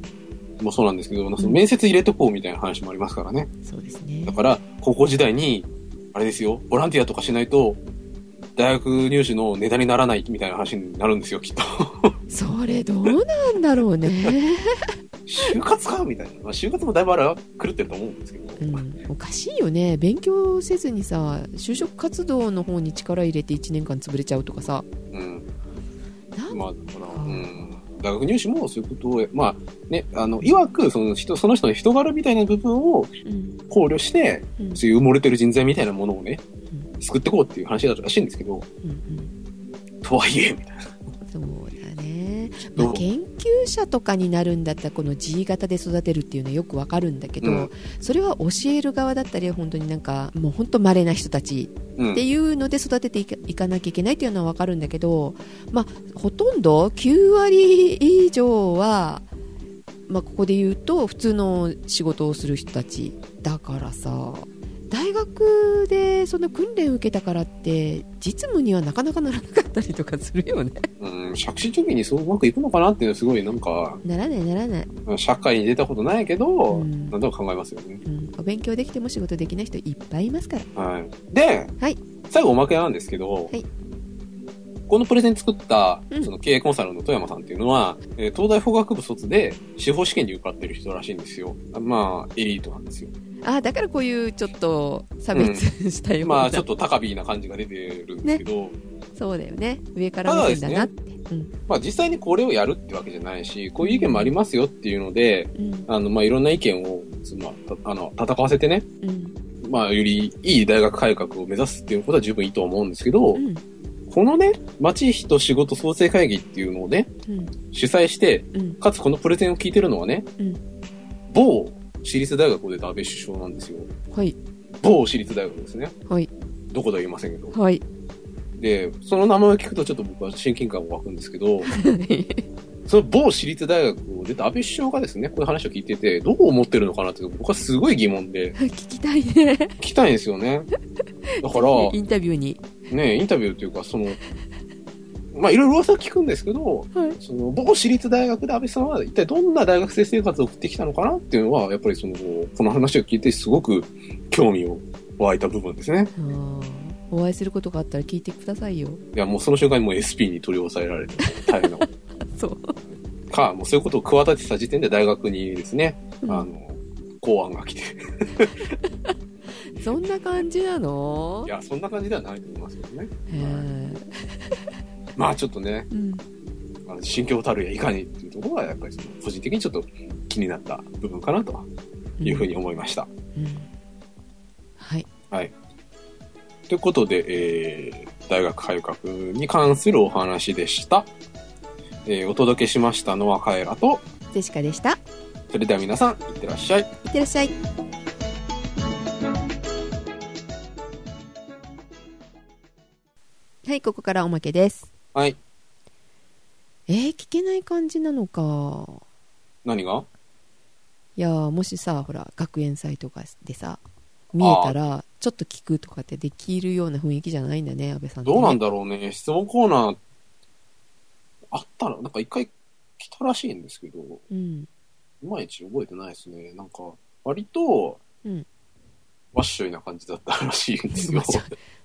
もそうなんですけど、その面接入れとこうみたいな話もありますからね。そうですねだから、高校時代に、あれですよ、ボランティアとかしないと、大学入試のネタにならないみたいな話になるんですよ、きっと。それどうなんだろうね、就活か？みたいな。まあ、就活もだいぶあれは狂ってると思うんですけど。うん、おかしいよね。勉強せずにさ就職活動の方に力入れて1年間潰れちゃうとかさ。うん。なんまあ、だから、うん。大学入試もそういうことを、まあ、ね、あの、いわく、その人、その人の人柄みたいな部分をうん。考慮して、うん。そういう埋もれてる人材みたいなものをね、う救っていこうっていう話だったらしいんですけど、うんうん。とはいえ、みたいな。そうまあ、研究者とかになるんだったらこの G 型で育てるっていうのはよくわかるんだけど、うん。それは教える側だったり本当になんかもう本当稀な人たちうんっていうので育てていかいかなきゃいけないっていうのはわかるんだけど、まあ、ほとんど9割以上は、まあ、ここで言うと普通の仕事をする人たちだからさ大学でその訓練を受けたからって実務にはなかなかならなかったりとかするよねうん、借子貯金にそううまくいくのかなっていうのはすごいなんか、ならないならない、社会に出たことないけど、うんなんとか考えますよね。うん、お勉強できても仕事できない人いっぱいいますからはい。で、はい最後おまけなんですけど、はいこのプレゼン作ったうん、その経営コンサルの富山さんっていうのは、えー東大法学部卒で司法試験に受かってる人らしいんですよ。まあ、エリートなんですよ。ああだからこういうちょっと差別したような、まあ、ちょっと高ビーな感じが出てるんですけど、そうだよね。上から目線だなって、まあ実際にこれをやるってわけじゃないし、こういう意見もありますよっていうので、うん。あの、まあいろんな意見を、まあたあの、戦わせてね、うん。まあよりいい大学改革を目指すっていうことは十分いいと思うんですけど、うん。このね、町人仕事創生会議っていうのをね、うん。主催して、うん。かつこのプレゼンを聞いてるのはね、うん。某私立大学を出た安倍首相なんですよ。はい某私立大学ですね。はいどこでは言いませんけど。はいで、その名前を聞くとちょっと僕は親近感が湧くんですけど、その某私立大学を出た安倍首相がですね、こういう話を聞いてて、どう思ってるのかなって僕はすごい疑問で、聞きたいね聞きたいんですよね。だから、インタビューにね、インタビューというか、その、まあ、いろいろ噂聞くんですけど、はい。その、某私立大学で安倍さんは一体どんな大学生生活を送ってきたのかなっていうのは、やっぱりその、この話を聞いてすごく興味を湧いた部分ですね。お会いすることがあったら聞いてくださいよ。いや、もうその瞬間にもう SP に取り押さえられて、大変なこ そう、とか、もうそういうことを企ててた時点で大学にですね、うん。あの、公安が来て、そんな感じなの？いや、そんな感じではないと思いますけどね。へえまあちょっとね、うんあの心境たるやいかにっていうところは、やっぱりその、個人的にちょっと気になった部分かなというふうに思いました。うんはいはい。ということで、えー、大学改革に関するお話でした。えー、お届けしましたのはカエラと、ジェシカでしたそれでは皆さん、いってらっしゃい。いってらっしゃいはいここからおまけですはい。えー、聞けない感じなのか何が？いやーもしさほら学園祭とかでさ見えたらちょっと聞くとかってできるような雰囲気じゃないんだね安倍さんねどうなんだろうね。質問コーナー、あったら、なんか一回来たらしいんですけど、うんいまいち覚えてないですね。なんか、割と、うんワッショイな感じだったらしいんですよワッシ。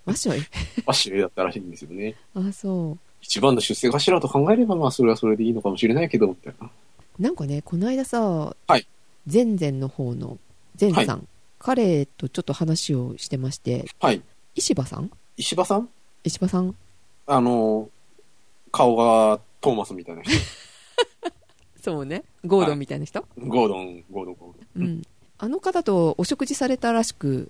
わしょいワッショイだったらしいんですよね。あそう一番の出世頭と考えれば、まあ、それはそれでいいのかもしれないけど、みたいな。なんかねこの間さ、はい。前々の方の前さん、彼とちょっと話をしてましてはい。石破さん？石破さん？石破さん？あの、顔がトーマスみたいな人。そうね。ゴードンみたいな人、ゴードン、ゴードン、ゴードン。うん、あの方とお食事されたらしく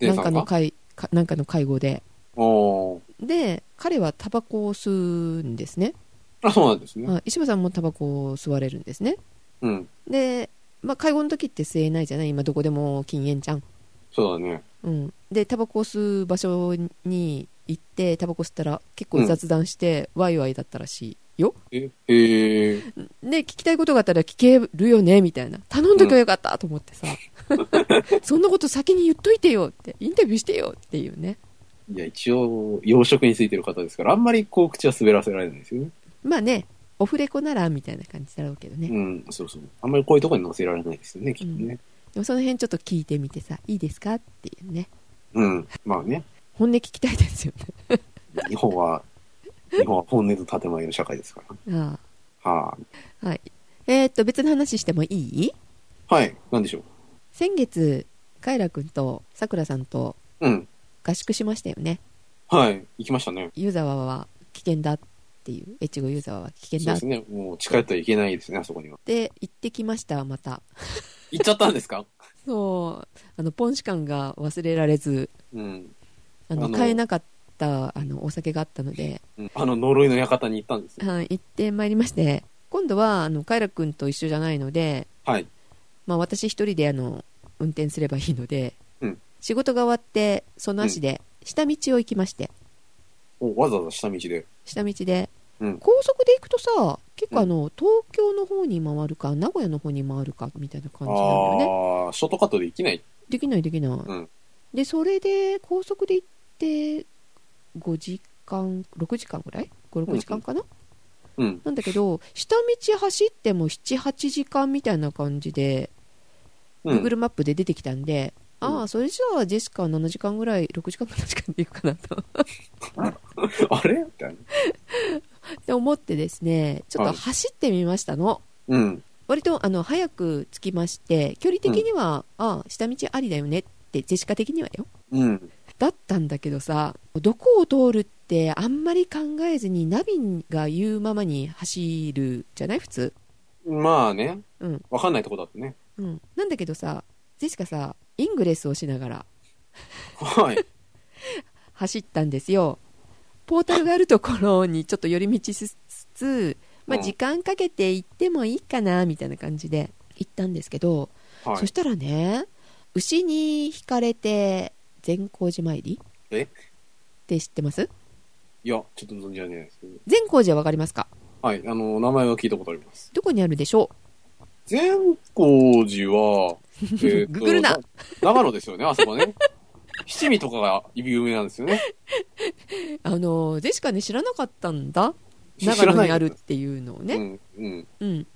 なんかの会かなんかの会合で。おーで彼はタバコを吸うんですね、あ、そうなんですね。あ石破さんもタバコを吸われるんですね。うん。で、まあ、会合の時って吸えないじゃない？今どこでも禁煙じゃん、そうだね。うん、でタバコを吸う場所に行ってタバコ吸ったら結構雑談して、ワイワイだったらしいよ。え、え。ー、で聞きたいことがあったら聞けるよね？みたいな。頼んどけばよかったと思ってさ、そんなこと先に言っといてよって。インタビューしてよっていうねいや、一応、養殖についてる方ですから、あんまりこう、口は滑らせられないですよね。まあねオフレコならみたいな感じだろうけどね、うん、そうそう。あんまりこういうところに載せられないですよね、きっとね。でもその辺ちょっと聞いてみてさいいですかっていうねうん。まあね、本音聞きたいですよね 日本は、日本は本音と建前の社会ですから。あはあはいえー、っと別の話してもいい？い。はい。なんでしょう？先月カイラ君とさくらさんとうん。合宿しましたよねはい。行きましたね。湯沢は危険だっていう越後湯沢は危険だっそうですね。もう近寄ってはいけないですね、あそこには。て行ってきましたまた行っちゃったんですか？そうあのポンシ感が忘れられずうん。あのあの買えなかったあのお酒があったので、うんあの呪いの館に行ったんですよ。はい、行ってまいりまして今度はあのカイラ君と一緒じゃないので、はい。まあ、私一人であの運転すればいいので、うん仕事が終わってその足で下道を行きましておわざわざ下道で。下道でうん。高速で行くとさ結構あの、東京の方に回るか名古屋の方に回るかみたいな感じなんだよねああ、ショートカットできない。できないできない、うんでそれで高速で行って5時間6時間ぐらい？56時間かな、うん。なんだけど下道走っても78時間みたいな感じで、うん。Google マップで出てきたんでうんああそれじゃあジェシカは7時間ぐらい6時間か7時間で行くかなと あれ？みたいな。って思ってですねちょっと走ってみましたの、うん。割とあの早く着きまして距離的には、ああ下道ありだよねってジェシカ的にはようん。だったんだけどさどこを通るってあんまり考えずにナビが言うままに走るじゃない？普通まあね。うんわかんないとこだってね。うんなんだけどさジェシカさイングレスをしながらはい。走ったんですよポータルがあるところにちょっと寄り道しつつ、まあ、うん時間かけて行ってもいいかなみたいな感じで行ったんですけど、はい。そしたらね牛に引かれて善光寺参りえ？って知ってます？いや、ちょっと存じ上げないですけど。善光寺は分かりますか？はい。あの、名前は聞いたことあります。どこにあるでしょ善光寺は、えググるなな長野ですよね、あそこね。七味とかが有名なんですよね。うあのジェシカね知らなかったんだ知長野にあるっ知ていうのをね、うん、うん。うん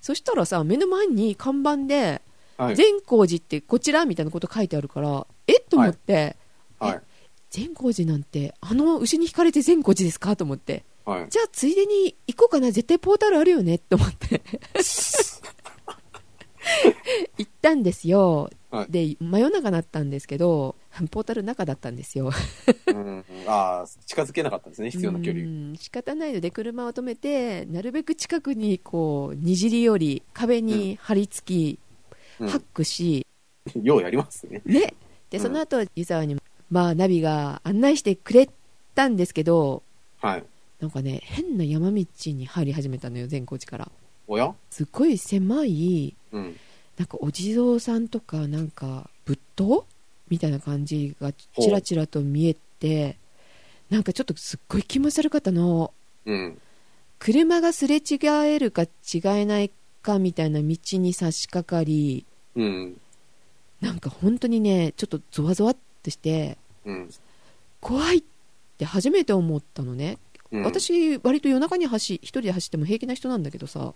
そしたらさ目の前に看板ではい。善光寺ってこちらみたいなこと書いてあるからえっと思って、はい。善光寺なんてあの牛に引かれて善光寺ですか？と思ってはい。じゃあついでに行こうかな絶対ポータルあるよね？って思って 行ったんですよ、はい。で真夜中だったんですけどポータル中だったんですよ。うん、ああ、近づけなかったんですね、必要な距離。うん仕方ないので車を止めてなるべく近くにこうにじり寄り壁に張り付き、うん。ハックし、ようやりますね。ね。でうん。その後湯沢にまあナビが案内してくれたんですけどはい。なんかね変な山道に入り始めたのよ善光寺からおや？すっごい狭いうん。なんかお地蔵さんとかなんか仏塔？みたいな感じがちらちらと見えてなんかちょっとすっごい気持ち悪かったのうん。車がすれ違えるか違えないかみたいな道に差し掛かりうん。なんか本当にねちょっとゾワゾワっとしてうん。怖いって初めて思ったのね、うん、私割と夜中に走一人で走っても平気な人なんだけどさうん。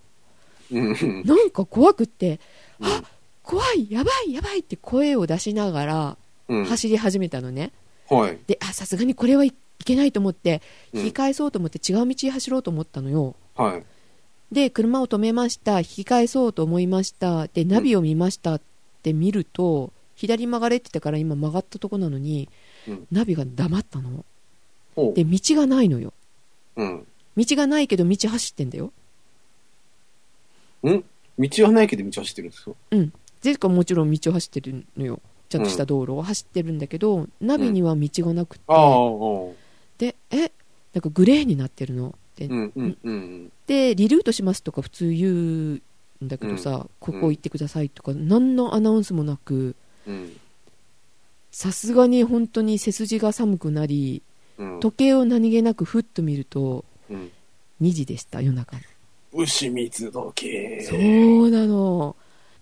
なんか怖くってうんあ怖いやばいやばいって声を出しながらうん。走り始めたのね、はい。であさすがにこれはいいけないと思ってうん引き返そうと思って違う道走ろうと思ったのよ、はい。で車を止めました引き返そうと思いましたでナビを見ましたって見ると、左曲がれって言ったから今曲がったとこなのに、うんナビが黙ったの。で道がないのようん。道がないけど道走ってんだよん？道はないけど道走ってるんですよ。ゼかもちろん道を走ってるのよちゃんとした道路を走ってるんだけど、ナビには道がなくて、ああ、うん。でえ？なんかグレーになってるの？で,、うん、うん、うん。でリルートしますとか普通言うんだけどさ、ここ行ってくださいとか何のアナウンスもなくうん。さすがに本当に背筋が寒くなりうん。時計を何気なくふっと見るとうん。2時でした夜中牛蜜時計。そうなの、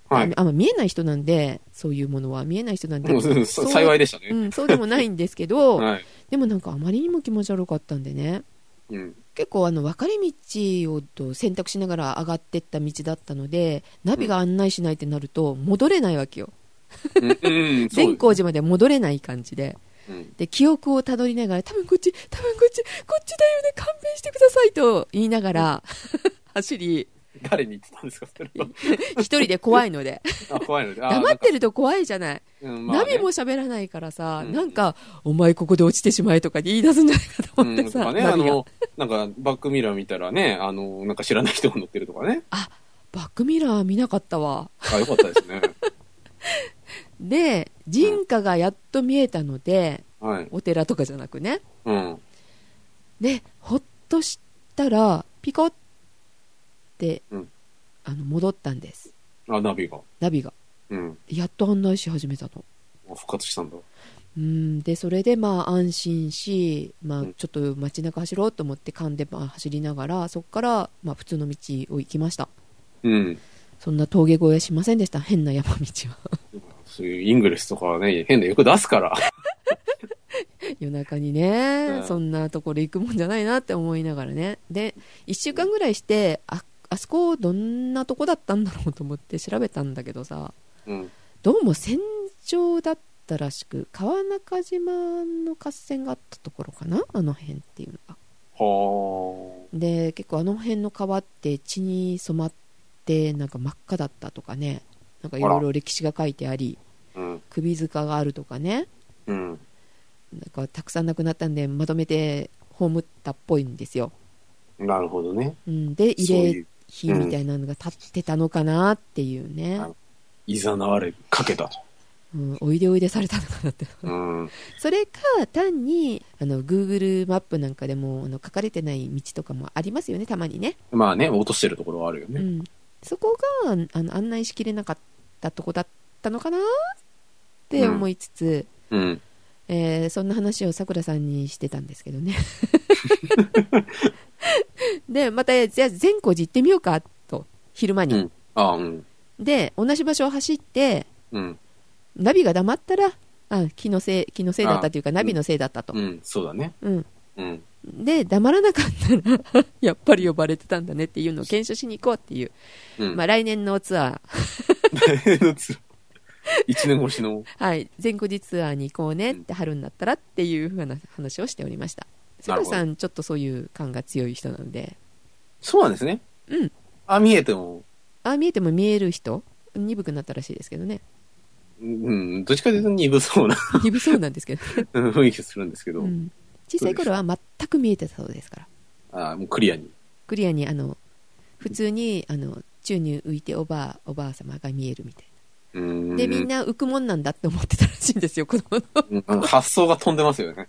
はい。あまあ見えない人なんでそういうものは見えない人なんで、幸いでしたね。うん、そうでもないんですけど、はい。でもなんかあまりにも気持ち悪かったんでねうん。結構あの分かれ道をと選択しながら上がってった道だったのでナビが案内しないってなると戻れないわけよ 善光寺まで戻れない感じでうん。で記憶をたどりながら多分こっち多分こっちこっちだよね勘弁してくださいと言いながら走り誰に言ってたんですかそれは。一人で怖いので あ、怖いので。あ黙ってると怖いじゃない、うんまあねナビも喋らないからさ、うんなんかお前ここで落ちてしまえとか言い出すんじゃないかと思ってさ、うんとかね、あの、なんか、バックミラー見たらね、あの、なんか知らない人が乗ってるとかね。バックミラー見なかったわあ、よかったですね。で人家がやっと見えたので、はい。お寺とかじゃなくねうん。でほっとしたらピコって、うんあの戻ったんですあ、ナビが。ナビがうん。やっと案内し始めたのあ復活したんだ。うんでそれでまあ安心し、まあうん、ちょっと街中走ろうと思って勘でまあ走りながらそこからまあ普通の道を行きましたうん。そんな峠越えしませんでした変な山道はそういうイングレスとかはね、変なよく出すから。夜中にね、うんそんなところ行くもんじゃないなって思いながらねで1週間ぐらいしてああそこどんなとこだったんだろうと思って調べたんだけどさうん。どうも戦場だったらしく川中島の合戦があったところかなあの辺っていうのがはで結構あの辺の川って血に染まってなんか真っ赤だったとかねなんかいろいろ歴史が書いてありあ。うん。首塚があるとかねうん。なんかたくさん亡くなったんでまとめて葬ったっぽいんですよ、なるほどね。うん、で慰霊そういう、碑みたいなのが立ってたのかなっていうね、いざなわれかけたと。うん、おいでおいでされたのかなってうん。それか単にあの Google マップなんかでもあの書かれてない道とかもありますよねたまにね、まあね、落としてるところはあるよね。うん、そこがあの案内しきれなかったとこだったのかなって思いつつ、うん。えーそんな話をさくらさんにしてたんですけどね でまたじゃあ善光寺行ってみようかと昼間に、うん。あうん。で同じ場所を走ってうん。ナビが黙ったらあ気のせい気のせいだったというかあナビのせいだったと、うん。そうだね。うんうん。で黙らなかったら やっぱり呼ばれてたんだねっていうのを検証しに行こうっていう、うん。まあ、来年のツアー一年越しの。はい全国寺ツアーに行こうねって春になったらっていうふうな話をしておりましたさくらさんちょっとそういう感が強い人なので。そうなんですね。うん。あ、見えても、あ見えても見える人？鈍くなったらしいですけどね。うん、どっちかというと鈍そうな。鈍そうなんですけど、雰囲気するんですけど、うん、小さい頃は全く見えてたそうですから。あもうクリアに。クリアにあの普通にあの宙に浮いておばあおばあ様が見えるみたいうん。なでみんな浮くもんなんだって思ってたらしいんですよ子供の発想が飛んでますよね。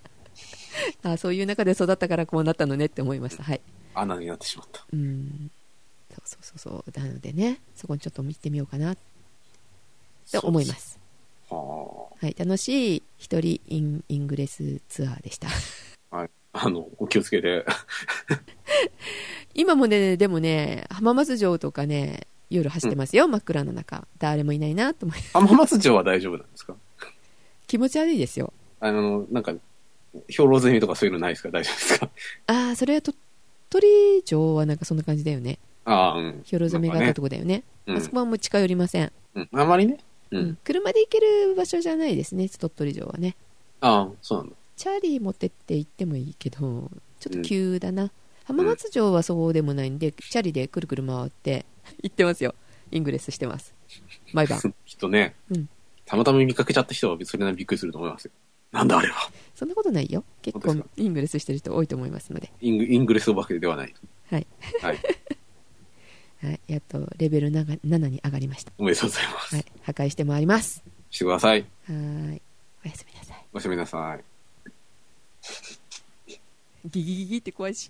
あそういう中で育ったからこうなったのねって思いました。はい。穴になってしまった。うん。そうそうそうそう。なのでねそこにちょっと見てみようかなって思います。ははい。楽しい一人インイングレスツアーでした。あ。はい。あの、お気をつけて。今もねでもね浜松城とかね夜走ってますよ、真っ暗な中。誰もいないなと思い浜松城は大丈夫なんですか？気持ち悪いですよ。あの、なんか、兵糧ゼミとかそういうのないですか？大丈夫ですか？ああそれは鳥取城はなんかそんな感じだよねああ、うん。兵糧攻めがあったとこ。こだよねうんあそこはもう近寄りません、うん。あまりね。ううんん。車で行ける場所じゃないですね鳥取城はねああ、そうなんだ。チャーリー持ってって行ってもいいけどちょっと急だな、浜松城はそうでもないんで、チャリでくるくる回って 行ってますよイングレスしてます毎晩きっとね、うんたまたま見かけちゃった人はそれなりにびっくりすると思いますよ。なんだあれは。そんなことないよ。結構イングレスしてる人多いと思いますので。イングイングレスお化けではない。はい、はい。はい、やっとレベル 7, 7に上がりました。おめでとうございます。はい。破壊してまいります。してください。はーい。おやすみなさい。おやすみなさい。ギギギギって怖いし